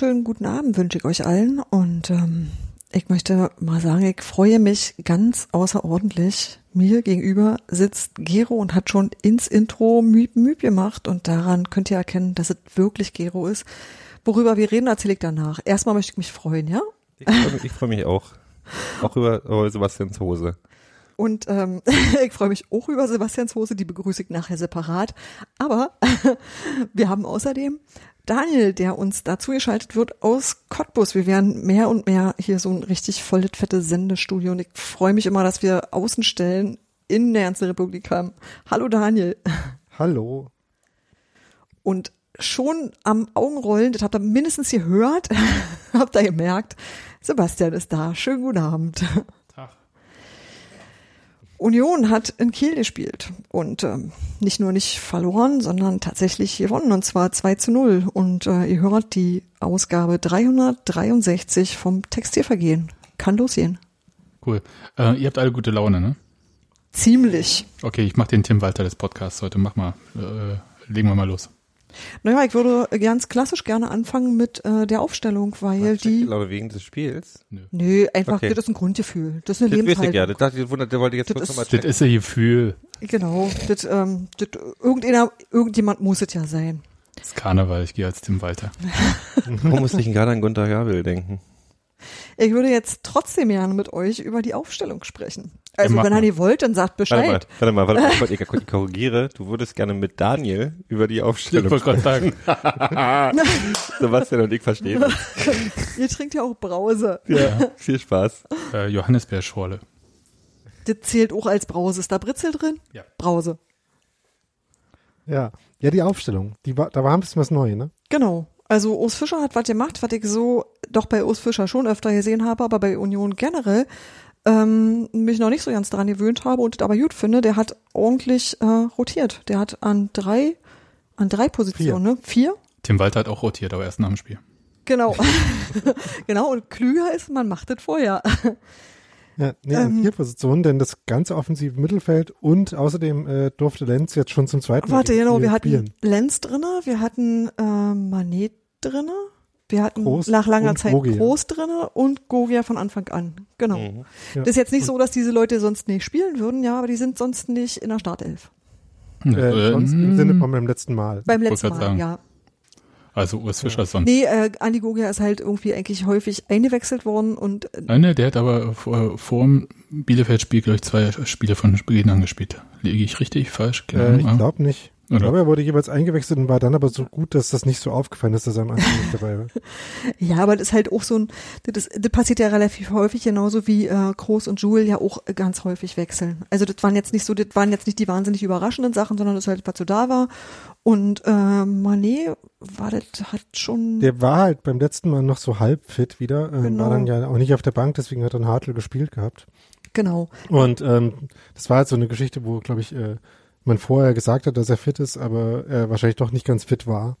Wunderschönen guten Abend wünsche ich euch allen und ähm, ich möchte mal sagen, ich freue mich ganz außerordentlich. Mir gegenüber sitzt Gero und hat schon ins Intro Müb Müb gemacht und daran könnt ihr erkennen, dass es wirklich Gero ist. Worüber wir reden, erzähle ich danach. Erstmal möchte ich mich freuen, ja? Ich freue mich, ich mich auch. Auch über, über Sebastians Hose. Und ähm, ich freue mich auch über Sebastians Hose, die begrüße ich nachher separat. Aber wir haben außerdem Daniel, der uns dazu geschaltet wird aus Cottbus. Wir werden mehr und mehr hier so ein richtig volles, fette Sendestudio und ich freue mich immer, dass wir Außenstellen in der ganzen Republik haben. Hallo Daniel. Hallo. Und schon am Augenrollen, das habt ihr mindestens gehört, habt ihr gemerkt, Sebastian ist da. Schönen guten Abend. Union hat in Kiel gespielt und ähm, nicht nur nicht verloren, sondern tatsächlich gewonnen und zwar 2 zu 0. Und äh, ihr hört die Ausgabe 363 vom Textilvergehen. Kann losgehen. Cool. Äh, ihr habt alle gute Laune, ne? Ziemlich. Okay, ich mach den Tim Walter des Podcasts heute. Mach mal, äh, legen wir mal los. Naja, ich würde ganz klassisch gerne anfangen mit äh, der Aufstellung, weil die. Glaube wegen des Spiels. Nö, Nö einfach, Okay. das ist ein Grundgefühl. Das ist eine Das ich Lebenshaltung. ja. Das dachte ich, das der wollte ich jetzt Das kurz ist- nochmal Das ist ein Gefühl. Genau. Das, ähm, das, irgendeiner, irgendjemand muss es ja sein. Das ist Karneval, ich gehe als Tim Walter. Warum musste ich denn gerade an Gunter Gabel denken? Ich würde jetzt trotzdem gerne mit euch über die Aufstellung sprechen. Also, mach wenn ihr wollt, dann sagt Warte mal, Bescheid. warte mal, warte mal, ich, ich, ich korrigiere. Du würdest gerne mit Daniel über die Ich Aufstellung wollte gerade sagen, Sebastian und ich verstehen. Ihr trinkt ja auch Brause. Ja, viel Spaß. äh, Johannisbeerschorle. Das zählt auch als Brause. Ist da Britzel drin? Ja. Brause. Ja. Ja, die Aufstellung. Die war, da war ein bisschen was neu, ne? Genau. Also Urs Fischer hat was gemacht, was ich so doch bei Urs Fischer schon öfter gesehen habe, aber bei Union generell ähm, mich noch nicht so ganz dran gewöhnt habe und das aber gut finde. Der hat ordentlich äh, rotiert. Der hat an drei, an drei Positionen, ne? Vier? Tim Walter hat auch rotiert, aber erst nach dem Spiel. Genau. genau. Und klüger ist, man macht das vorher. Ja, nee, Ähm. an vier Positionen, denn das ganze offensive Mittelfeld und außerdem äh, durfte Lenz jetzt schon zum zweiten Mal Warte, genau, wir hatten spielen. Lenz drinne, wir hatten äh, Manet drinne, wir hatten Groß nach langer Zeit Gogia. Groß drinne und Gogia von Anfang an. Genau. Mhm. Ja. Das ist jetzt nicht so, dass diese Leute sonst nicht spielen würden, ja, aber die sind sonst nicht in der Startelf. Äh, sonst im Ähm, Sinne von beim letzten Mal. Beim letzten Mal, sagen. ja. Also Urs Fischer sonst. Nee, äh, Andi Gogia ist halt irgendwie eigentlich häufig eingewechselt worden und äh, Nein, ne, der hat aber vor, vor dem Bielefeld-Spiel, glaube ich, zwei Spiele von Beginn an gespielt. Liege ich richtig, falsch? Keine Äh, ich aber- glaube nicht. Ich glaube, er wurde jeweils eingewechselt und war dann aber so gut, dass das nicht so aufgefallen ist, dass er am Anfang nicht dabei war. ja, aber das ist halt auch so ein, das, das passiert ja relativ häufig, genauso wie äh, Groß und Jules ja auch ganz häufig wechseln. Also das waren jetzt nicht so, das waren jetzt nicht die wahnsinnig überraschenden Sachen, sondern das halt, was so da war. Und äh, Manet war das hat schon Der war halt beim letzten Mal noch so halb fit wieder, äh, Genau. war dann ja auch nicht auf der Bank, deswegen hat dann Hartl gespielt gehabt. genau. Und ähm, das war halt so eine Geschichte, wo, glaube ich, äh, man vorher gesagt hat, dass er fit ist, aber er wahrscheinlich doch nicht ganz fit war.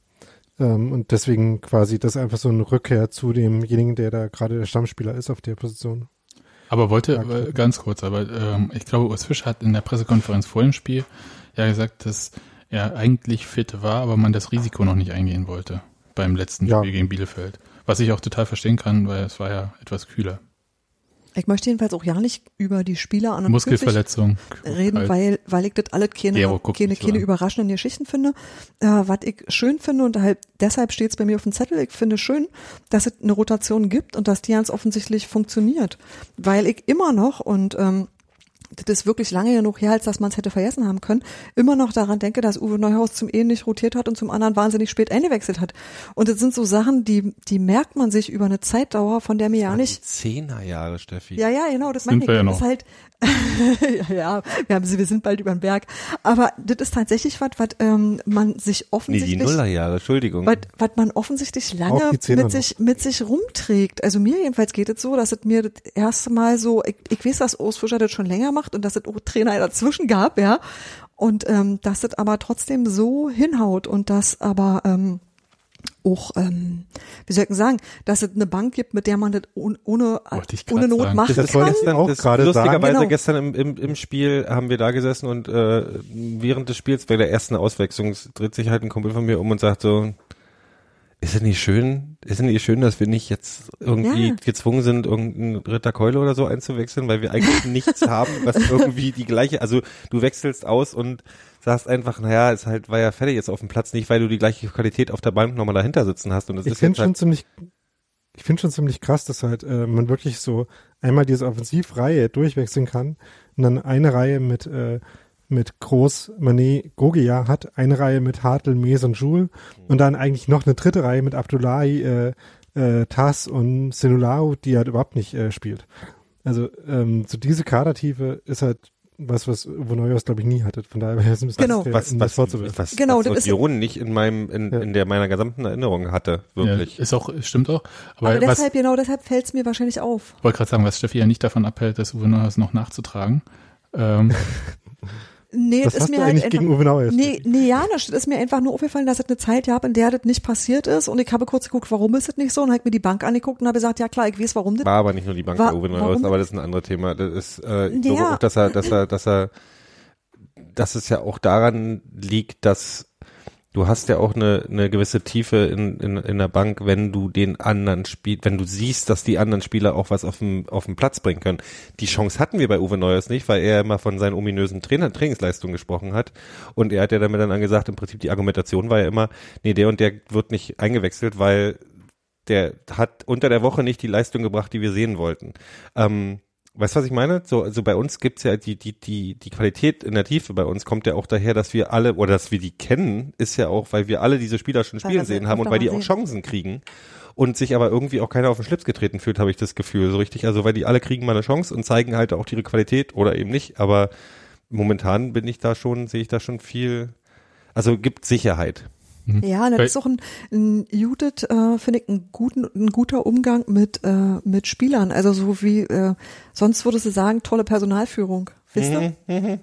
Ähm, und deswegen quasi das einfach so eine Rückkehr zu demjenigen, der da gerade der Stammspieler ist auf der Position. Aber wollte, äh, ganz kurz, aber ähm, ich glaube, Urs Fischer hat in der Pressekonferenz vor dem Spiel ja gesagt, dass er eigentlich fit war, aber man das Risiko noch nicht eingehen wollte beim letzten Ja. Spiel gegen Bielefeld. Was ich auch total verstehen kann, weil es war ja etwas kühler. Ich möchte jedenfalls auch ja nicht über die Spieler an und Muskelverletzung. reden, Halt. weil, weil ich das alles keine, guckt keine, keine überraschenden Geschichten finde. Äh, was ich schön finde und halt, deshalb steht es bei mir auf dem Zettel, ich finde schön, dass es eine Rotation gibt und dass die ganz offensichtlich funktioniert. Weil ich immer noch, und ähm, das ist wirklich lange genug her, als dass man es hätte vergessen haben können, immer noch daran denke, dass Uwe Neuhaus zum einen nicht rotiert hat und zum anderen wahnsinnig spät eingewechselt hat. Und das sind so Sachen, die, die merkt man sich über eine Zeitdauer, von der mir ja nicht Zehnerjahre, Steffi. ja, ja, genau, das Sind meine ich. wir ja das noch. ist halt, ja, ja, wir, haben, wir sind bald über den Berg. Aber das ist tatsächlich was, was ähm, man sich Nee, die offensichtlich, Nullerjahre, Entschuldigung. was, was man offensichtlich lange mit sich, mit sich rumträgt. Also mir jedenfalls geht es so, dass es mir das erste Mal so, ich, ich weiß, dass Urs Fischer das schon länger macht und dass es auch Trainer dazwischen gab, ja. Und ähm, dass es aber trotzdem so hinhaut und dass aber ähm, auch, ähm, wie soll ich denn sagen, dass es eine Bank gibt, mit der man das ohne, ohne, Not sagen. machen Das Das wollte kann. ich auch das, gerade lustigerweise sagen. Genau. gestern im, im, im Spiel haben wir da gesessen und äh, während des Spiels bei der ersten Auswechslung dreht sich halt ein Kumpel von mir um und sagt so, Ist es nicht schön, ist es nicht schön, dass wir nicht jetzt irgendwie Ja. gezwungen sind, irgendeinen Ritter Keule oder so einzuwechseln, weil wir eigentlich nichts haben, was irgendwie die gleiche, also du wechselst aus und sagst einfach, naja, ist halt, war ja fertig jetzt auf dem Platz, nicht weil du die gleiche Qualität auf der Bank nochmal dahinter sitzen hast und das Ich ist finde jetzt schon halt, ziemlich, ich finde schon ziemlich krass, dass halt äh, man wirklich so einmal diese Offensivreihe durchwechseln kann und dann eine Reihe mit äh, mit Groß, Manet, Gogia hat, eine Reihe mit Hartl, Mes und Jules und dann eigentlich noch eine dritte Reihe mit Abdullahi, äh, äh, Tass und Senulau, die halt überhaupt nicht äh, spielt. Also ähm, so diese Kadertiefe ist halt was, was Uwe Neuhaus, glaube ich, nie hatte. Von daher wäre es ein bisschen Genau. was, ihm was, das vorzuwerfen. was, Genau, was das ist- Union nicht in meinem, in, Ja. in der meiner gesamten Erinnerung hatte, wirklich. Ja, ist auch, stimmt auch. Aber, Aber was, deshalb, genau deshalb fällt es mir wahrscheinlich auf. wollte gerade sagen, was Steffi ja nicht davon abhält, das Uwe Neuhaus noch nachzutragen. Ähm, Nee, Was das ist hast mir du halt eigentlich einfach, gegen Uwe Neuhaus? Nee, nee, ja, das ist mir einfach nur aufgefallen, dass es eine Zeit gab, in der das nicht passiert ist. Und ich habe kurz geguckt, warum ist das nicht so? Und habe mir die Bank angeguckt und habe gesagt, ja klar, ich weiß, warum das. War aber nicht nur die Bank Wa- der Uwe Neuhaus, aber das ist ein anderes Thema. Das ist, äh, ich Ja. glaube auch, dass er, dass er, dass er, dass es ja auch daran liegt, dass du hast ja auch eine, eine gewisse Tiefe in, in, in der Bank, wenn du den anderen Spiel, wenn du siehst, dass die anderen Spieler auch was auf dem, auf dem Platz bringen können. Die Chance hatten wir bei Uwe Neuers nicht, weil er immer von seinen ominösen Trainer, Trainingsleistungen gesprochen hat. Und er hat ja damit dann angesagt, im Prinzip die Argumentation war ja immer, nee, der und der wird nicht eingewechselt, weil der hat unter der Woche nicht die Leistung gebracht, die wir sehen wollten. Ähm, weißt du, was ich meine? So, also bei uns gibt's ja die, die, die, die Qualität in der Tiefe bei uns kommt ja auch daher, dass wir alle, oder dass wir die kennen, ist ja auch, weil wir alle diese Spieler schon Weil spielen sehen haben und weil die mal auch sehen. Chancen kriegen und sich aber irgendwie auch keiner auf den Schlips getreten fühlt, habe ich das Gefühl, so richtig. Also weil die alle kriegen mal eine Chance und zeigen halt auch ihre Qualität oder eben nicht, aber momentan bin ich da schon, sehe ich da schon viel, also gibt Sicherheit. Ja, das ist auch ein, ein Judith, äh, finde ich, ein, guten, ein guter Umgang mit, äh, mit Spielern. Also so wie, äh, sonst würdest du sagen, tolle Personalführung. Wisst Mhm. ihr?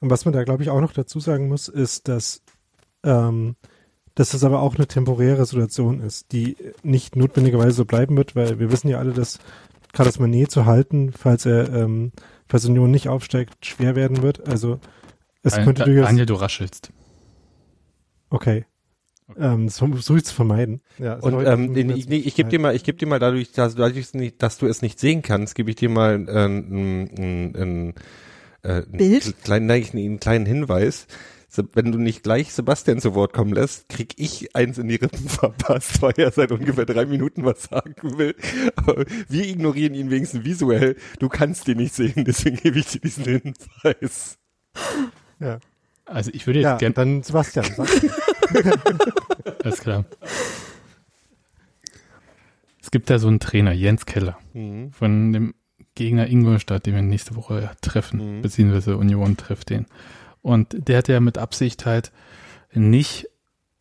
Und was man da, glaube ich, auch noch dazu sagen muss, ist, dass, ähm, dass das aber auch eine temporäre Situation ist, die nicht notwendigerweise so bleiben wird, weil wir wissen ja alle, dass Carlos Manet zu halten, falls er, ähm, falls Union nicht aufsteigt, schwer werden wird. Also es könnte durchaus. Anja, du raschelst. Okay. Ähm, das versuche ich zu vermeiden. Ja, Und ähm, ich, ich, ich gebe dir mal, ich gebe dir mal dadurch, dass, dadurch, nicht- dass du es nicht sehen kannst, gebe ich dir mal äh, ein, ein, ein, äh, einen Bild? kleinen, nein, einen kleinen Hinweis. So, Wenn du nicht gleich Sebastian zu Wort kommen lässt, krieg ich eins in die Rippen verpasst, weil er seit ungefähr drei Minuten was sagen will. Aber wir ignorieren ihn wenigstens visuell. Du kannst ihn nicht sehen, deswegen gebe ich dir diesen Hinweis. Ja, Also ich würde jetzt ja gerne, dann Sebastian. Alles klar. Es gibt da so einen Trainer, Jens Keller, Mhm. von dem Gegner Ingolstadt, den wir nächste Woche treffen, Mhm. beziehungsweise Union trifft den. Und der hat ja mit Absicht halt nicht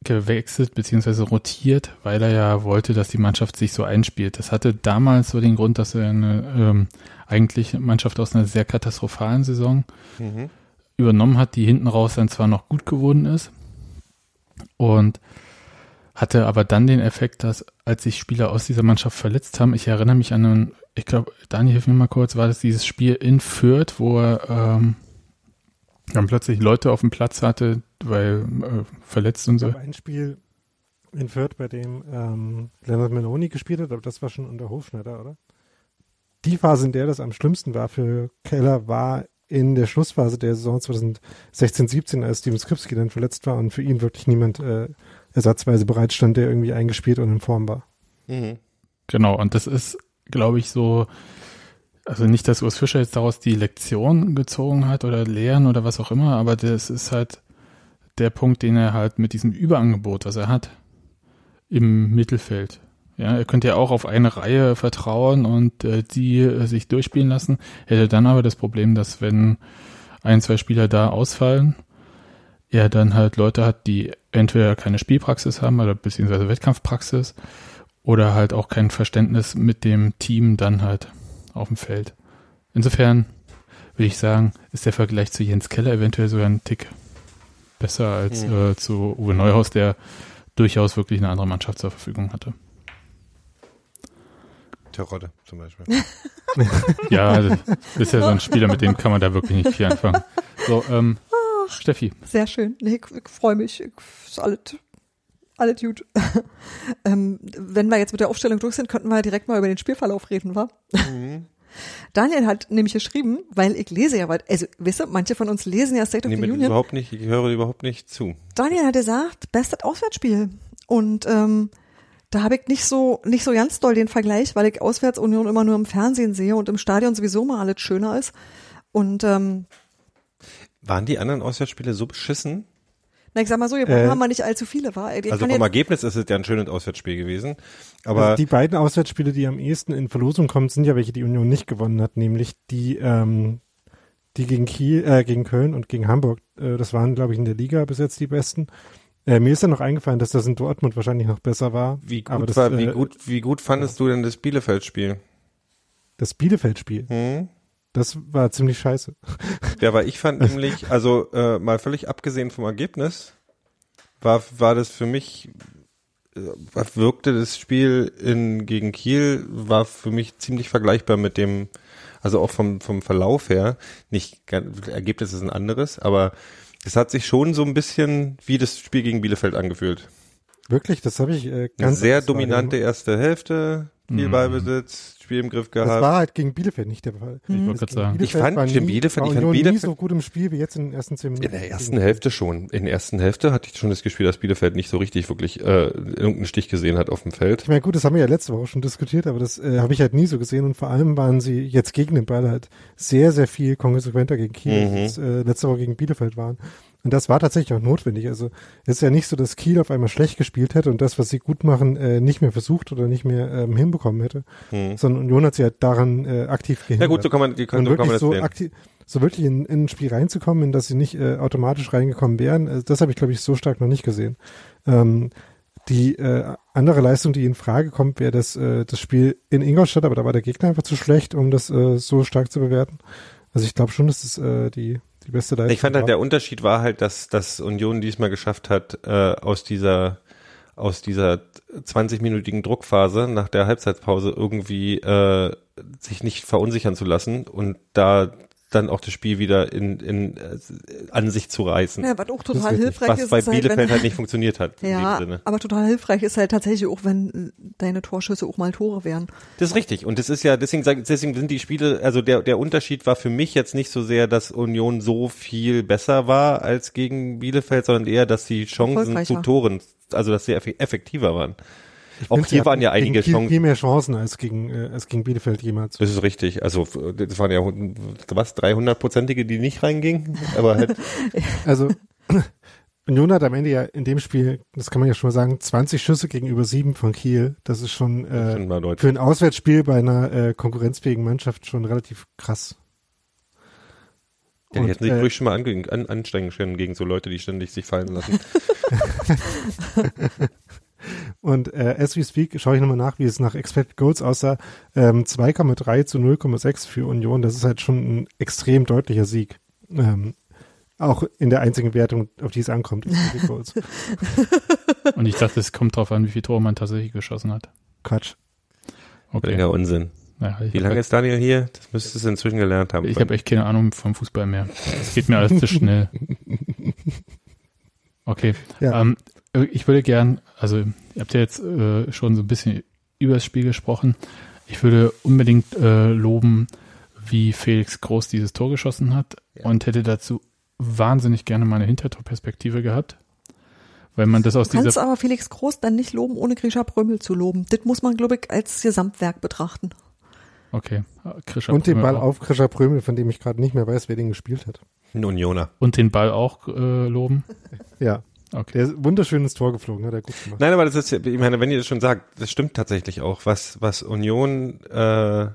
gewechselt beziehungsweise rotiert, weil er ja wollte, dass die Mannschaft sich so einspielt. Das hatte damals so den Grund, dass er eine ähm, eigentlich Mannschaft aus einer sehr katastrophalen Saison Mhm. Übernommen hat, die hinten raus dann zwar noch gut geworden ist und hatte aber dann den Effekt, dass als sich Spieler aus dieser Mannschaft verletzt haben, ich erinnere mich an einen, ich glaube, Daniel, hilf mir mal kurz, war das dieses Spiel in Fürth, wo er ähm, dann plötzlich Leute auf dem Platz hatte, weil äh, verletzt und so. Ein Spiel in Fürth, bei dem ähm, Leonard Meloni gespielt hat, aber das war schon unter Hofschneider, oder? Die Phase, in der das am schlimmsten war für Keller, war in der Schlussphase der Saison 2016-17, als Steven Skripski dann verletzt war und für ihn wirklich niemand äh, ersatzweise bereitstand, der irgendwie eingespielt und in Form war. Mhm. Genau, und das ist, glaube ich, so, also nicht, dass Urs Fischer jetzt daraus die Lektion gezogen hat oder Lehren oder was auch immer, aber das ist halt der Punkt, den er halt mit diesem Überangebot, was er hat, im Mittelfeld. Ja, er könnte ja auch auf eine Reihe vertrauen und äh, die äh, sich durchspielen lassen, hätte dann aber das Problem, dass wenn ein, zwei Spieler da ausfallen, er dann halt Leute hat, die entweder keine Spielpraxis haben oder beziehungsweise Wettkampfpraxis oder halt auch kein Verständnis mit dem Team dann halt auf dem Feld. Insofern würde ich sagen, ist der Vergleich zu Jens Keller eventuell sogar ein Tick besser als Mhm. äh, zu Uwe Neuhaus, der durchaus wirklich eine andere Mannschaft zur Verfügung hatte. Terodde zum Beispiel. Ja, das ist ja so ein Spieler, mit dem kann man da wirklich nicht viel anfangen. So, ähm, Steffi, Sehr schön. Nee, ich, ich freue mich. Ich, ist alles, Alles gut. ähm, wenn wir jetzt mit der Aufstellung durch sind, könnten wir direkt mal über den Spielverlauf reden, wa? Mhm. Daniel hat nämlich geschrieben, weil ich lese ja, weit- also, wisst ihr, manche von uns lesen ja State of Nee, the mit Union. überhaupt nicht, ich höre überhaupt nicht zu. Daniel hat gesagt, bestes Auswärtsspiel. Und ähm, da habe ich nicht so nicht so ganz doll den Vergleich, weil ich Auswärtsunion immer nur im Fernsehen sehe und im Stadion sowieso mal alles schöner ist. Und ähm, Waren die anderen Auswärtsspiele so beschissen? na, ich sag mal so, hier Äh, haben wir nicht allzu viele, war. Ich Also vom Ergebnis ist es ja ein schönes Auswärtsspiel gewesen. Aber also die beiden Auswärtsspiele, die am ehesten in Verlosung kommen, sind ja welche, die Union nicht gewonnen hat, nämlich die, ähm, die gegen Kiel, äh, gegen Köln und gegen Hamburg. Äh, das waren, glaube ich, in der Liga bis jetzt die besten. Äh, mir ist ja noch eingefallen, dass das in Dortmund wahrscheinlich noch besser war. wie gut, aber das, war, wie äh, gut, wie gut fandest du denn das Bielefeld-Spiel? Das Bielefeld-Spiel, Hm? das war ziemlich scheiße. Ja, weil ich fand nämlich, also äh, mal völlig abgesehen vom Ergebnis, war, war das für mich, äh, wirkte das Spiel in, gegen Kiel, war für mich ziemlich vergleichbar mit dem, also auch vom, vom Verlauf her, nicht, Ergebnis ist ein anderes, aber es hat sich schon so ein bisschen wie das Spiel gegen Bielefeld angefühlt. Wirklich, das habe ich äh, Eine ganz sehr dominante erste Hälfte, viel Mhm. Ballbesitz, Spiel im Griff Das gehabt. war halt gegen Bielefeld nicht der Fall. Ich wollte Das gerade sagen. Ich fand gegen Bielefeld- ich fand Union nie Bielefeld- so gut im Spiel wie jetzt in den ersten zehn Minuten. In der ersten Hälfte schon. In der ersten Hälfte hatte ich schon das Gefühl, dass Bielefeld nicht so richtig wirklich äh, irgendeinen Stich gesehen hat auf dem Feld. Ich meine, gut, das haben wir ja letzte Woche schon diskutiert, aber das äh, habe ich halt nie so gesehen und vor allem waren sie jetzt gegen den Ball halt sehr, sehr viel konsequenter gegen Kiel, Mhm. als äh, letzte Woche gegen Bielefeld waren. Und das war tatsächlich auch notwendig. Also es ist ja nicht so, dass Kiel auf einmal schlecht gespielt hätte und das, was sie gut machen, äh, nicht mehr versucht oder nicht mehr ähm, hinbekommen hätte, Hm. sondern Union hat sie halt daran äh, aktiv Ja gehindert. gut, so kann man, die kann, so kann man wirklich das so sehen. aktiv, so wirklich in, in ein Spiel reinzukommen, in das sie nicht äh, automatisch reingekommen wären, äh, das habe ich glaube ich so stark noch nicht gesehen. Ähm, die äh, andere Leistung, die in Frage kommt, wäre das, äh, das Spiel in Ingolstadt, aber da war der Gegner einfach zu schlecht, um das äh, so stark zu bewerten. Also ich glaube schon, dass das äh, die, die beste Leistung Ich fand halt, der Unterschied war halt, dass, dass Union diesmal geschafft hat, äh, aus dieser aus dieser 20-minütigen Druckphase nach der Halbzeitpause irgendwie äh, sich nicht verunsichern zu lassen und da dann auch das Spiel wieder in, in äh, an sich zu reißen. ja, was auch total hilfreich was ist, bei ist halt, Bielefeld wenn, halt nicht funktioniert hat ja, aber total hilfreich ist halt tatsächlich auch, wenn äh, deine Torschüsse auch mal Tore wären. Das ist richtig. Und das ist ja, deswegen, deswegen sind die Spiele, also der, der Unterschied war für mich jetzt nicht so sehr, dass Union so viel besser war als gegen Bielefeld, sondern eher, dass die Chancen zu Toren, also dass sie effe- effektiver waren. Auch hier waren ja einige Chancen. viel mehr Chancen als gegen, äh, als gegen Bielefeld jemals. Das ist richtig. Also, das waren ja, was, 300-prozentige, die nicht reingingen? Aber halt, Also Union hat am Ende ja in dem Spiel, das kann man ja schon mal sagen, 20 Schüsse gegenüber sieben von Kiel. Das ist schon äh, für ein Auswärtsspiel bei einer äh, konkurrenzfähigen Mannschaft schon relativ krass. Ja, die hätten sich äh, ruhig schon mal an, an, anstrengen können gegen so Leute, die ständig sich fallen lassen. Und äh, as we speak schaue ich nochmal nach, wie es nach Expected Goals aussah. Ähm, 2,3 zu 0,6 für Union. Das ist halt schon ein extrem deutlicher Sieg. Ähm, auch in der einzigen Wertung, auf die es ankommt. Und ich dachte, es kommt drauf an, wie viel Tore man tatsächlich geschossen hat. Quatsch. Okay. Völliger Unsinn. Ja, Wie lange hab, ist Daniel hier? Das müsstest du inzwischen gelernt haben. ich habe echt keine Ahnung vom Fußball mehr. Es geht mir alles zu schnell. Okay. Ja. Ähm, ich würde gern, also ihr habt ja jetzt äh, schon so ein bisschen über das Spiel gesprochen. Ich würde unbedingt äh, loben, wie Felix Groß dieses Tor geschossen hat und hätte dazu wahnsinnig gerne mal eine Hintertorperspektive gehabt. Weil man das aus Du kannst aber Felix Groß dann nicht loben, ohne Grisha Prömel zu loben. Das muss man, glaube ich, als Gesamtwerk betrachten. Okay. Krischer Und den Prömel Ball auch. auf Krischer Prömel, von dem ich gerade nicht mehr weiß, wer den gespielt hat. Ein Unioner. Und den Ball auch äh, loben. Ja, Okay. der ist wunderschönes Tor geflogen, hat er gut gemacht. Nein, aber das ist, ja- ich meine, wenn ihr das schon sagt, das stimmt tatsächlich auch. Was, was Union äh,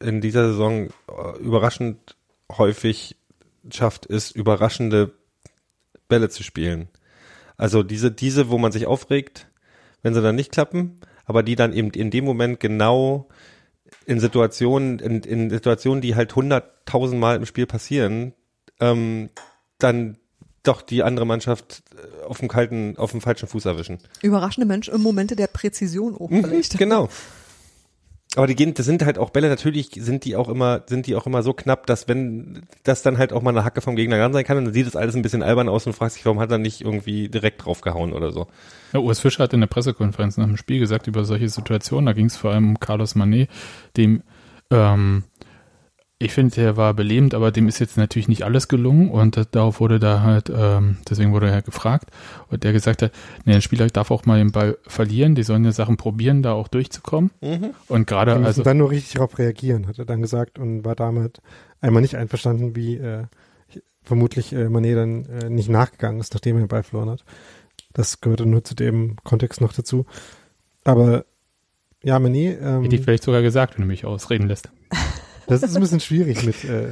in dieser Saison äh, überraschend häufig schafft, ist überraschende Bälle zu spielen. Also diese, diese, wo man sich aufregt, wenn sie dann nicht klappen, aber die dann eben in dem Moment genau in Situationen, in, in Situationen, die halt hunderttausendmal im Spiel passieren, ähm, dann doch die andere Mannschaft äh, auf dem kalten, auf dem falschen Fuß erwischen. Überraschende Mensch im Momente der Präzision auch Mhm, vielleicht. Genau. aber die gehen, das sind halt auch Bälle, natürlich sind die auch immer, sind die auch immer so knapp, dass wenn das dann halt auch mal eine Hacke vom Gegner ran sein kann, dann sieht das alles ein bisschen albern aus und fragt sich, warum hat er nicht irgendwie direkt draufgehauen oder so. Ja, Urs Fischer hat in der Pressekonferenz nach dem Spiel gesagt über solche Situationen, da ging es vor allem um Carlos Manet, dem ähm, ich finde, der war belebend, aber dem ist jetzt natürlich nicht alles gelungen und äh, darauf wurde da halt, ähm, deswegen wurde er gefragt und der gesagt hat, nee, ein Spieler darf auch mal den Ball verlieren, die sollen ja Sachen probieren, da auch durchzukommen. Mhm. Und gerade, also, dann nur richtig darauf reagieren, hat er dann gesagt und war damit einmal nicht einverstanden, wie äh, vermutlich äh, Manet dann äh, nicht nachgegangen ist, nachdem er den Ball verloren hat. Das gehörte nur zu dem Kontext noch dazu. Aber ja, Manet, ähm, hätte ich vielleicht sogar gesagt, wenn du mich ausreden lässt. Das ist ein bisschen schwierig mit äh,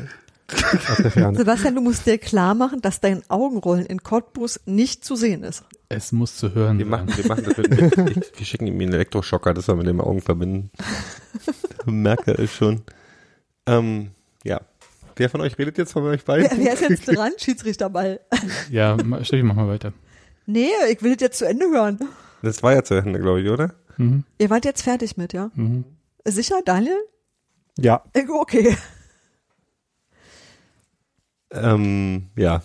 aus der Ferne. Sebastian, du musst dir klar machen, dass dein Augenrollen in Cottbus nicht zu sehen ist. Es muss zu hören Wir sein. machen, wir machen das mit, wir schicken ihm einen Elektroschocker, das wir mit den Augen verbinden. Merke es schon. Ähm, ja. Wer von euch redet jetzt von euch beiden? Wer, wer ist jetzt dran? Schiedsrichterball. Ja, Steffi, mach mal weiter. Nee, ich will das jetzt zu Ende hören. Das war ja zu Ende, glaube ich, oder? Mhm. Ihr wart jetzt fertig mit, ja? Mhm. Sicher, Daniel? Ja, Okay. Ähm, ja.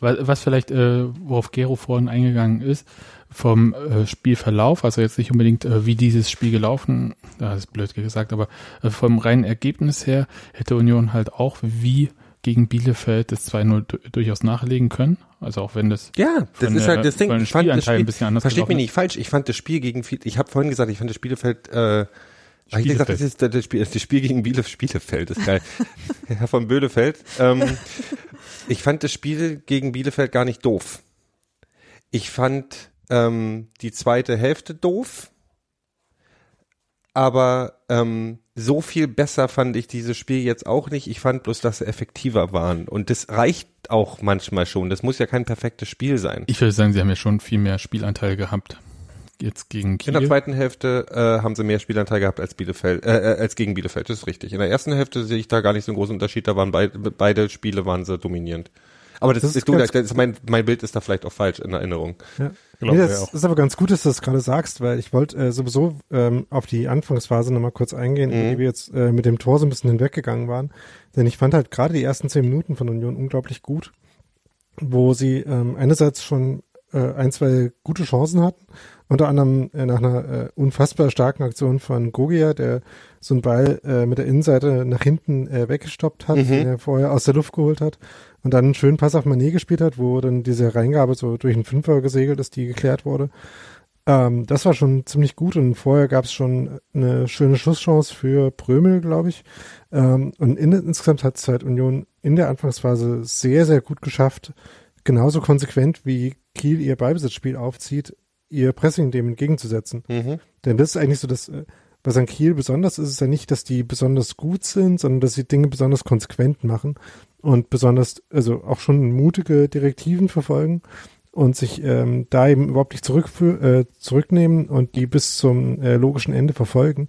Was was vielleicht, äh, worauf Gero vorhin eingegangen ist, vom äh, Spielverlauf, also jetzt nicht unbedingt, äh, wie dieses Spiel gelaufen, das ist blöd gesagt, aber äh, vom reinen Ergebnis her hätte Union halt auch wie gegen Bielefeld das 2-0 du- durchaus nachlegen können. Also auch wenn das Ja, das Von ist der- halt das Ding. Ich fand das Spielanteil Spiel, ein bisschen anders versteht mich nicht falsch. Ich fand das Spiel gegen, Viel- ich habe vorhin gesagt, ich fand das Spielefeld, äh, hab ich gesagt, das ist das Spiel, das Spiel gegen Bielefeld, Spielefeld ist geil. Herr von Böhlefeld. Ähm, ich fand das Spiel gegen Bielefeld gar nicht doof. Ich fand ähm, die zweite Hälfte doof, aber ähm, so viel besser fand ich dieses Spiel jetzt auch nicht. Ich fand bloß, dass sie effektiver waren. Und das reicht auch manchmal schon. Das muss ja kein perfektes Spiel sein. Ich würde sagen, sie haben ja schon viel mehr Spielanteil gehabt. Jetzt gegen Kiel. In der zweiten Hälfte äh, haben sie mehr Spielanteil gehabt als Bielefeld, äh, äh, als gegen Bielefeld, das ist richtig. In der ersten Hälfte sehe ich da gar nicht so einen großen Unterschied, da waren beide, beide Spiele waren sie dominierend. Aber das, Das ist, ist du, das ist mein, mein Bild ist da vielleicht auch falsch in Erinnerung. ja. Nee, das ist aber ganz gut, dass du das gerade sagst, weil ich wollte äh, sowieso ähm, auf die Anfangsphase nochmal kurz eingehen, Mhm. die wir jetzt äh, mit dem Tor so ein bisschen hinweggegangen waren. Denn ich fand halt gerade die ersten zehn Minuten von Union unglaublich gut, wo sie ähm, einerseits schon äh, ein, zwei gute Chancen hatten, unter anderem äh, nach einer äh, unfassbar starken Aktion von Gogia, der so einen Ball äh, mit der Innenseite nach hinten äh, weggestoppt hat, Mhm. den er vorher aus der Luft geholt hat und dann einen schönen Pass auf Manet gespielt hat, wo dann diese Reingabe so durch einen Fünfer gesegelt ist, die geklärt wurde. Ähm, das war schon ziemlich gut und vorher gab es schon eine schöne Schusschance für Prömel, glaube ich. Ähm, und in, insgesamt hat es halt Union in der Anfangsphase sehr, sehr gut geschafft, genauso konsequent wie Kiel ihr Ballbesitzspiel aufzieht, ihr Pressing dem entgegenzusetzen. Mhm. Denn das ist eigentlich so das, äh, was an Kiel besonders ist, ist ja nicht, dass die besonders gut sind, sondern dass sie Dinge besonders konsequent machen und besonders, also auch schon mutige Direktiven verfolgen und sich ähm, da eben überhaupt nicht zurück, äh, zurücknehmen und die bis zum äh, logischen Ende verfolgen.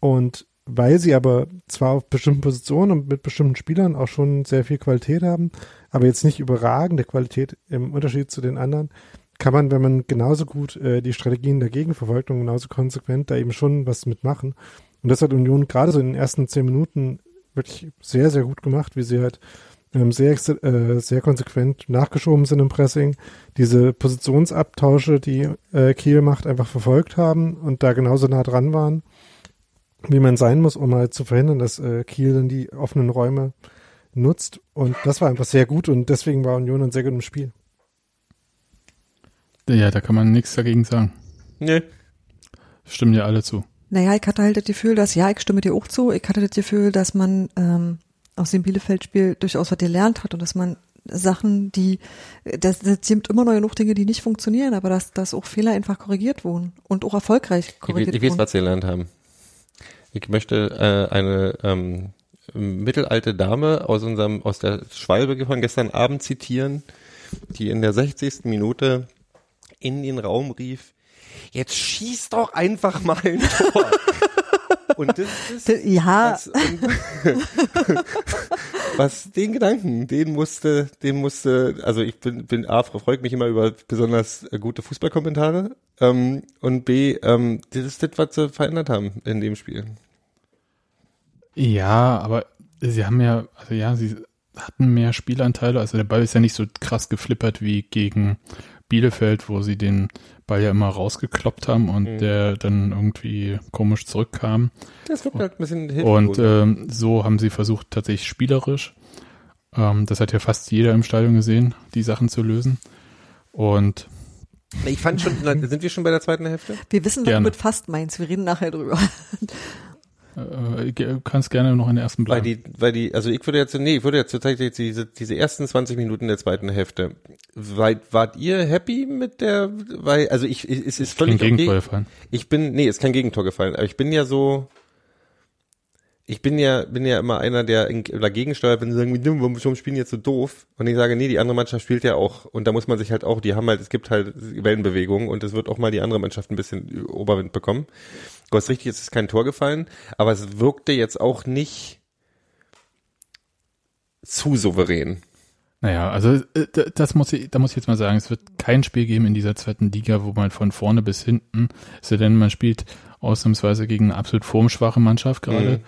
Und weil sie aber zwar auf bestimmten Positionen und mit bestimmten Spielern auch schon sehr viel Qualität haben, aber jetzt nicht überragende Qualität im Unterschied zu den anderen, kann man, wenn man genauso gut äh, die Strategien dagegen verfolgt und genauso konsequent da eben schon was mitmachen. Und das hat Union gerade so in den ersten zehn Minuten wirklich sehr, sehr gut gemacht, wie sie halt ähm, sehr, äh, sehr konsequent nachgeschoben sind im Pressing, diese Positionsabtausche, die äh, Kiel macht, einfach verfolgt haben und da genauso nah dran waren, wie man sein muss, um halt zu verhindern, dass äh, Kiel dann die offenen Räume nutzt. Und das war einfach sehr gut und deswegen war Union ein sehr gut im Spiel. Ja, da kann man nichts dagegen sagen. Nee. Stimmen ja alle zu. Naja, ich hatte halt das Gefühl, dass, ja, ich stimme dir auch zu, ich hatte das Gefühl, dass man ähm, aus dem Bielefeld-Spiel durchaus was gelernt hat und dass man Sachen, die, das, das sind immer noch genug Dinge, die nicht funktionieren, aber dass, dass auch Fehler einfach korrigiert wurden und auch erfolgreich Ich, will- korrigiert ich weiß, wurden. was sie gelernt haben. Ich möchte äh, eine ähm, mittelalte Dame aus unserem aus der Schwalbe von gestern Abend zitieren, die in der 60. Minute in den Raum rief: Jetzt schieß doch einfach mal ein Tor. Und das ist Ja, was, und, was den Gedanken, den musste, den musste, also ich bin, bin A, freut mich immer über besonders äh, gute Fußballkommentare ähm, und B, ähm, das ist das, was sie verändert haben in dem Spiel. Ja, aber sie haben ja, also ja, sie hatten mehr Spielanteile. Also der Ball ist ja nicht so krass geflippert wie gegen Bielefeld, wo sie den Ball ja immer rausgekloppt haben und Mhm. der dann irgendwie komisch zurückkam. Das wirkt halt ein bisschen Und hilflos. ähm, so haben sie versucht, tatsächlich spielerisch, ähm, das hat ja fast jeder im Stadion gesehen, die Sachen zu lösen. Und ich fand schon, sind wir schon bei der zweiten Hälfte? Wir wissen, was du mit fast meinst. Wir reden nachher drüber. Äh, kannst gerne noch in der ersten Weil bleiben. die, weil die, also ich würde jetzt, nee, ich würde jetzt tatsächlich diese, diese ersten 20 Minuten der zweiten Hälfte. Weil, wart ihr happy mit der, weil, also ich, ich- es ist Kein völlig Gegentor okay. gefallen. Ich bin, nee, ist kein Gegentor gefallen, aber ich bin ja so, ich bin ja, bin ja immer einer, der dagegen steuert, wenn sie sagen, "Hm, warum warum spielen die jetzt so doof? Und ich sage, nee, die andere Mannschaft spielt ja auch. Und da muss man sich halt auch, die haben halt, es gibt halt Wellenbewegungen und es wird auch mal die andere Mannschaft ein bisschen Oberwind bekommen. Du hast richtig, es ist kein Tor gefallen, aber es wirkte jetzt auch nicht zu souverän. Naja, also äh, das muss ich, da muss ich jetzt mal sagen, es wird kein Spiel geben in dieser zweiten Liga, wo man von vorne bis hinten, es sei denn, man spielt ausnahmsweise gegen eine absolut formschwache Mannschaft gerade,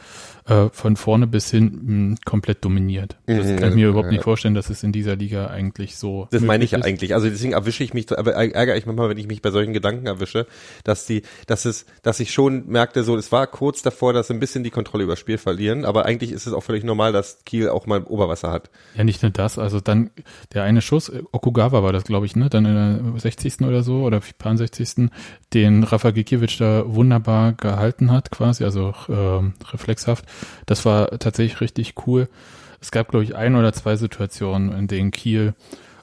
äh, von vorne bis hinten komplett dominiert. Das Mhm. kann ich mir überhaupt nicht vorstellen, dass es in dieser Liga eigentlich so Das meine ich ja ist. eigentlich. Also deswegen erwische ich mich, aber ärgere ich manchmal, wenn ich mich bei solchen Gedanken erwische, dass die, dass es, dass ich schon merkte, so, es war kurz davor, dass sie ein bisschen die Kontrolle über das Spiel verlieren, aber eigentlich ist es auch völlig normal, dass Kiel auch mal Oberwasser hat. Ja, nicht nur das, also dann der eine Schuss, äh, Okugawa war das, glaube ich, ne, dann in der 60. oder so oder 60. den Rafa Gikiewicz da wunderbar gehalten hat quasi, also ähm, reflexhaft. Das war tatsächlich richtig cool. Es gab, glaube ich, ein oder zwei Situationen, in denen Kiel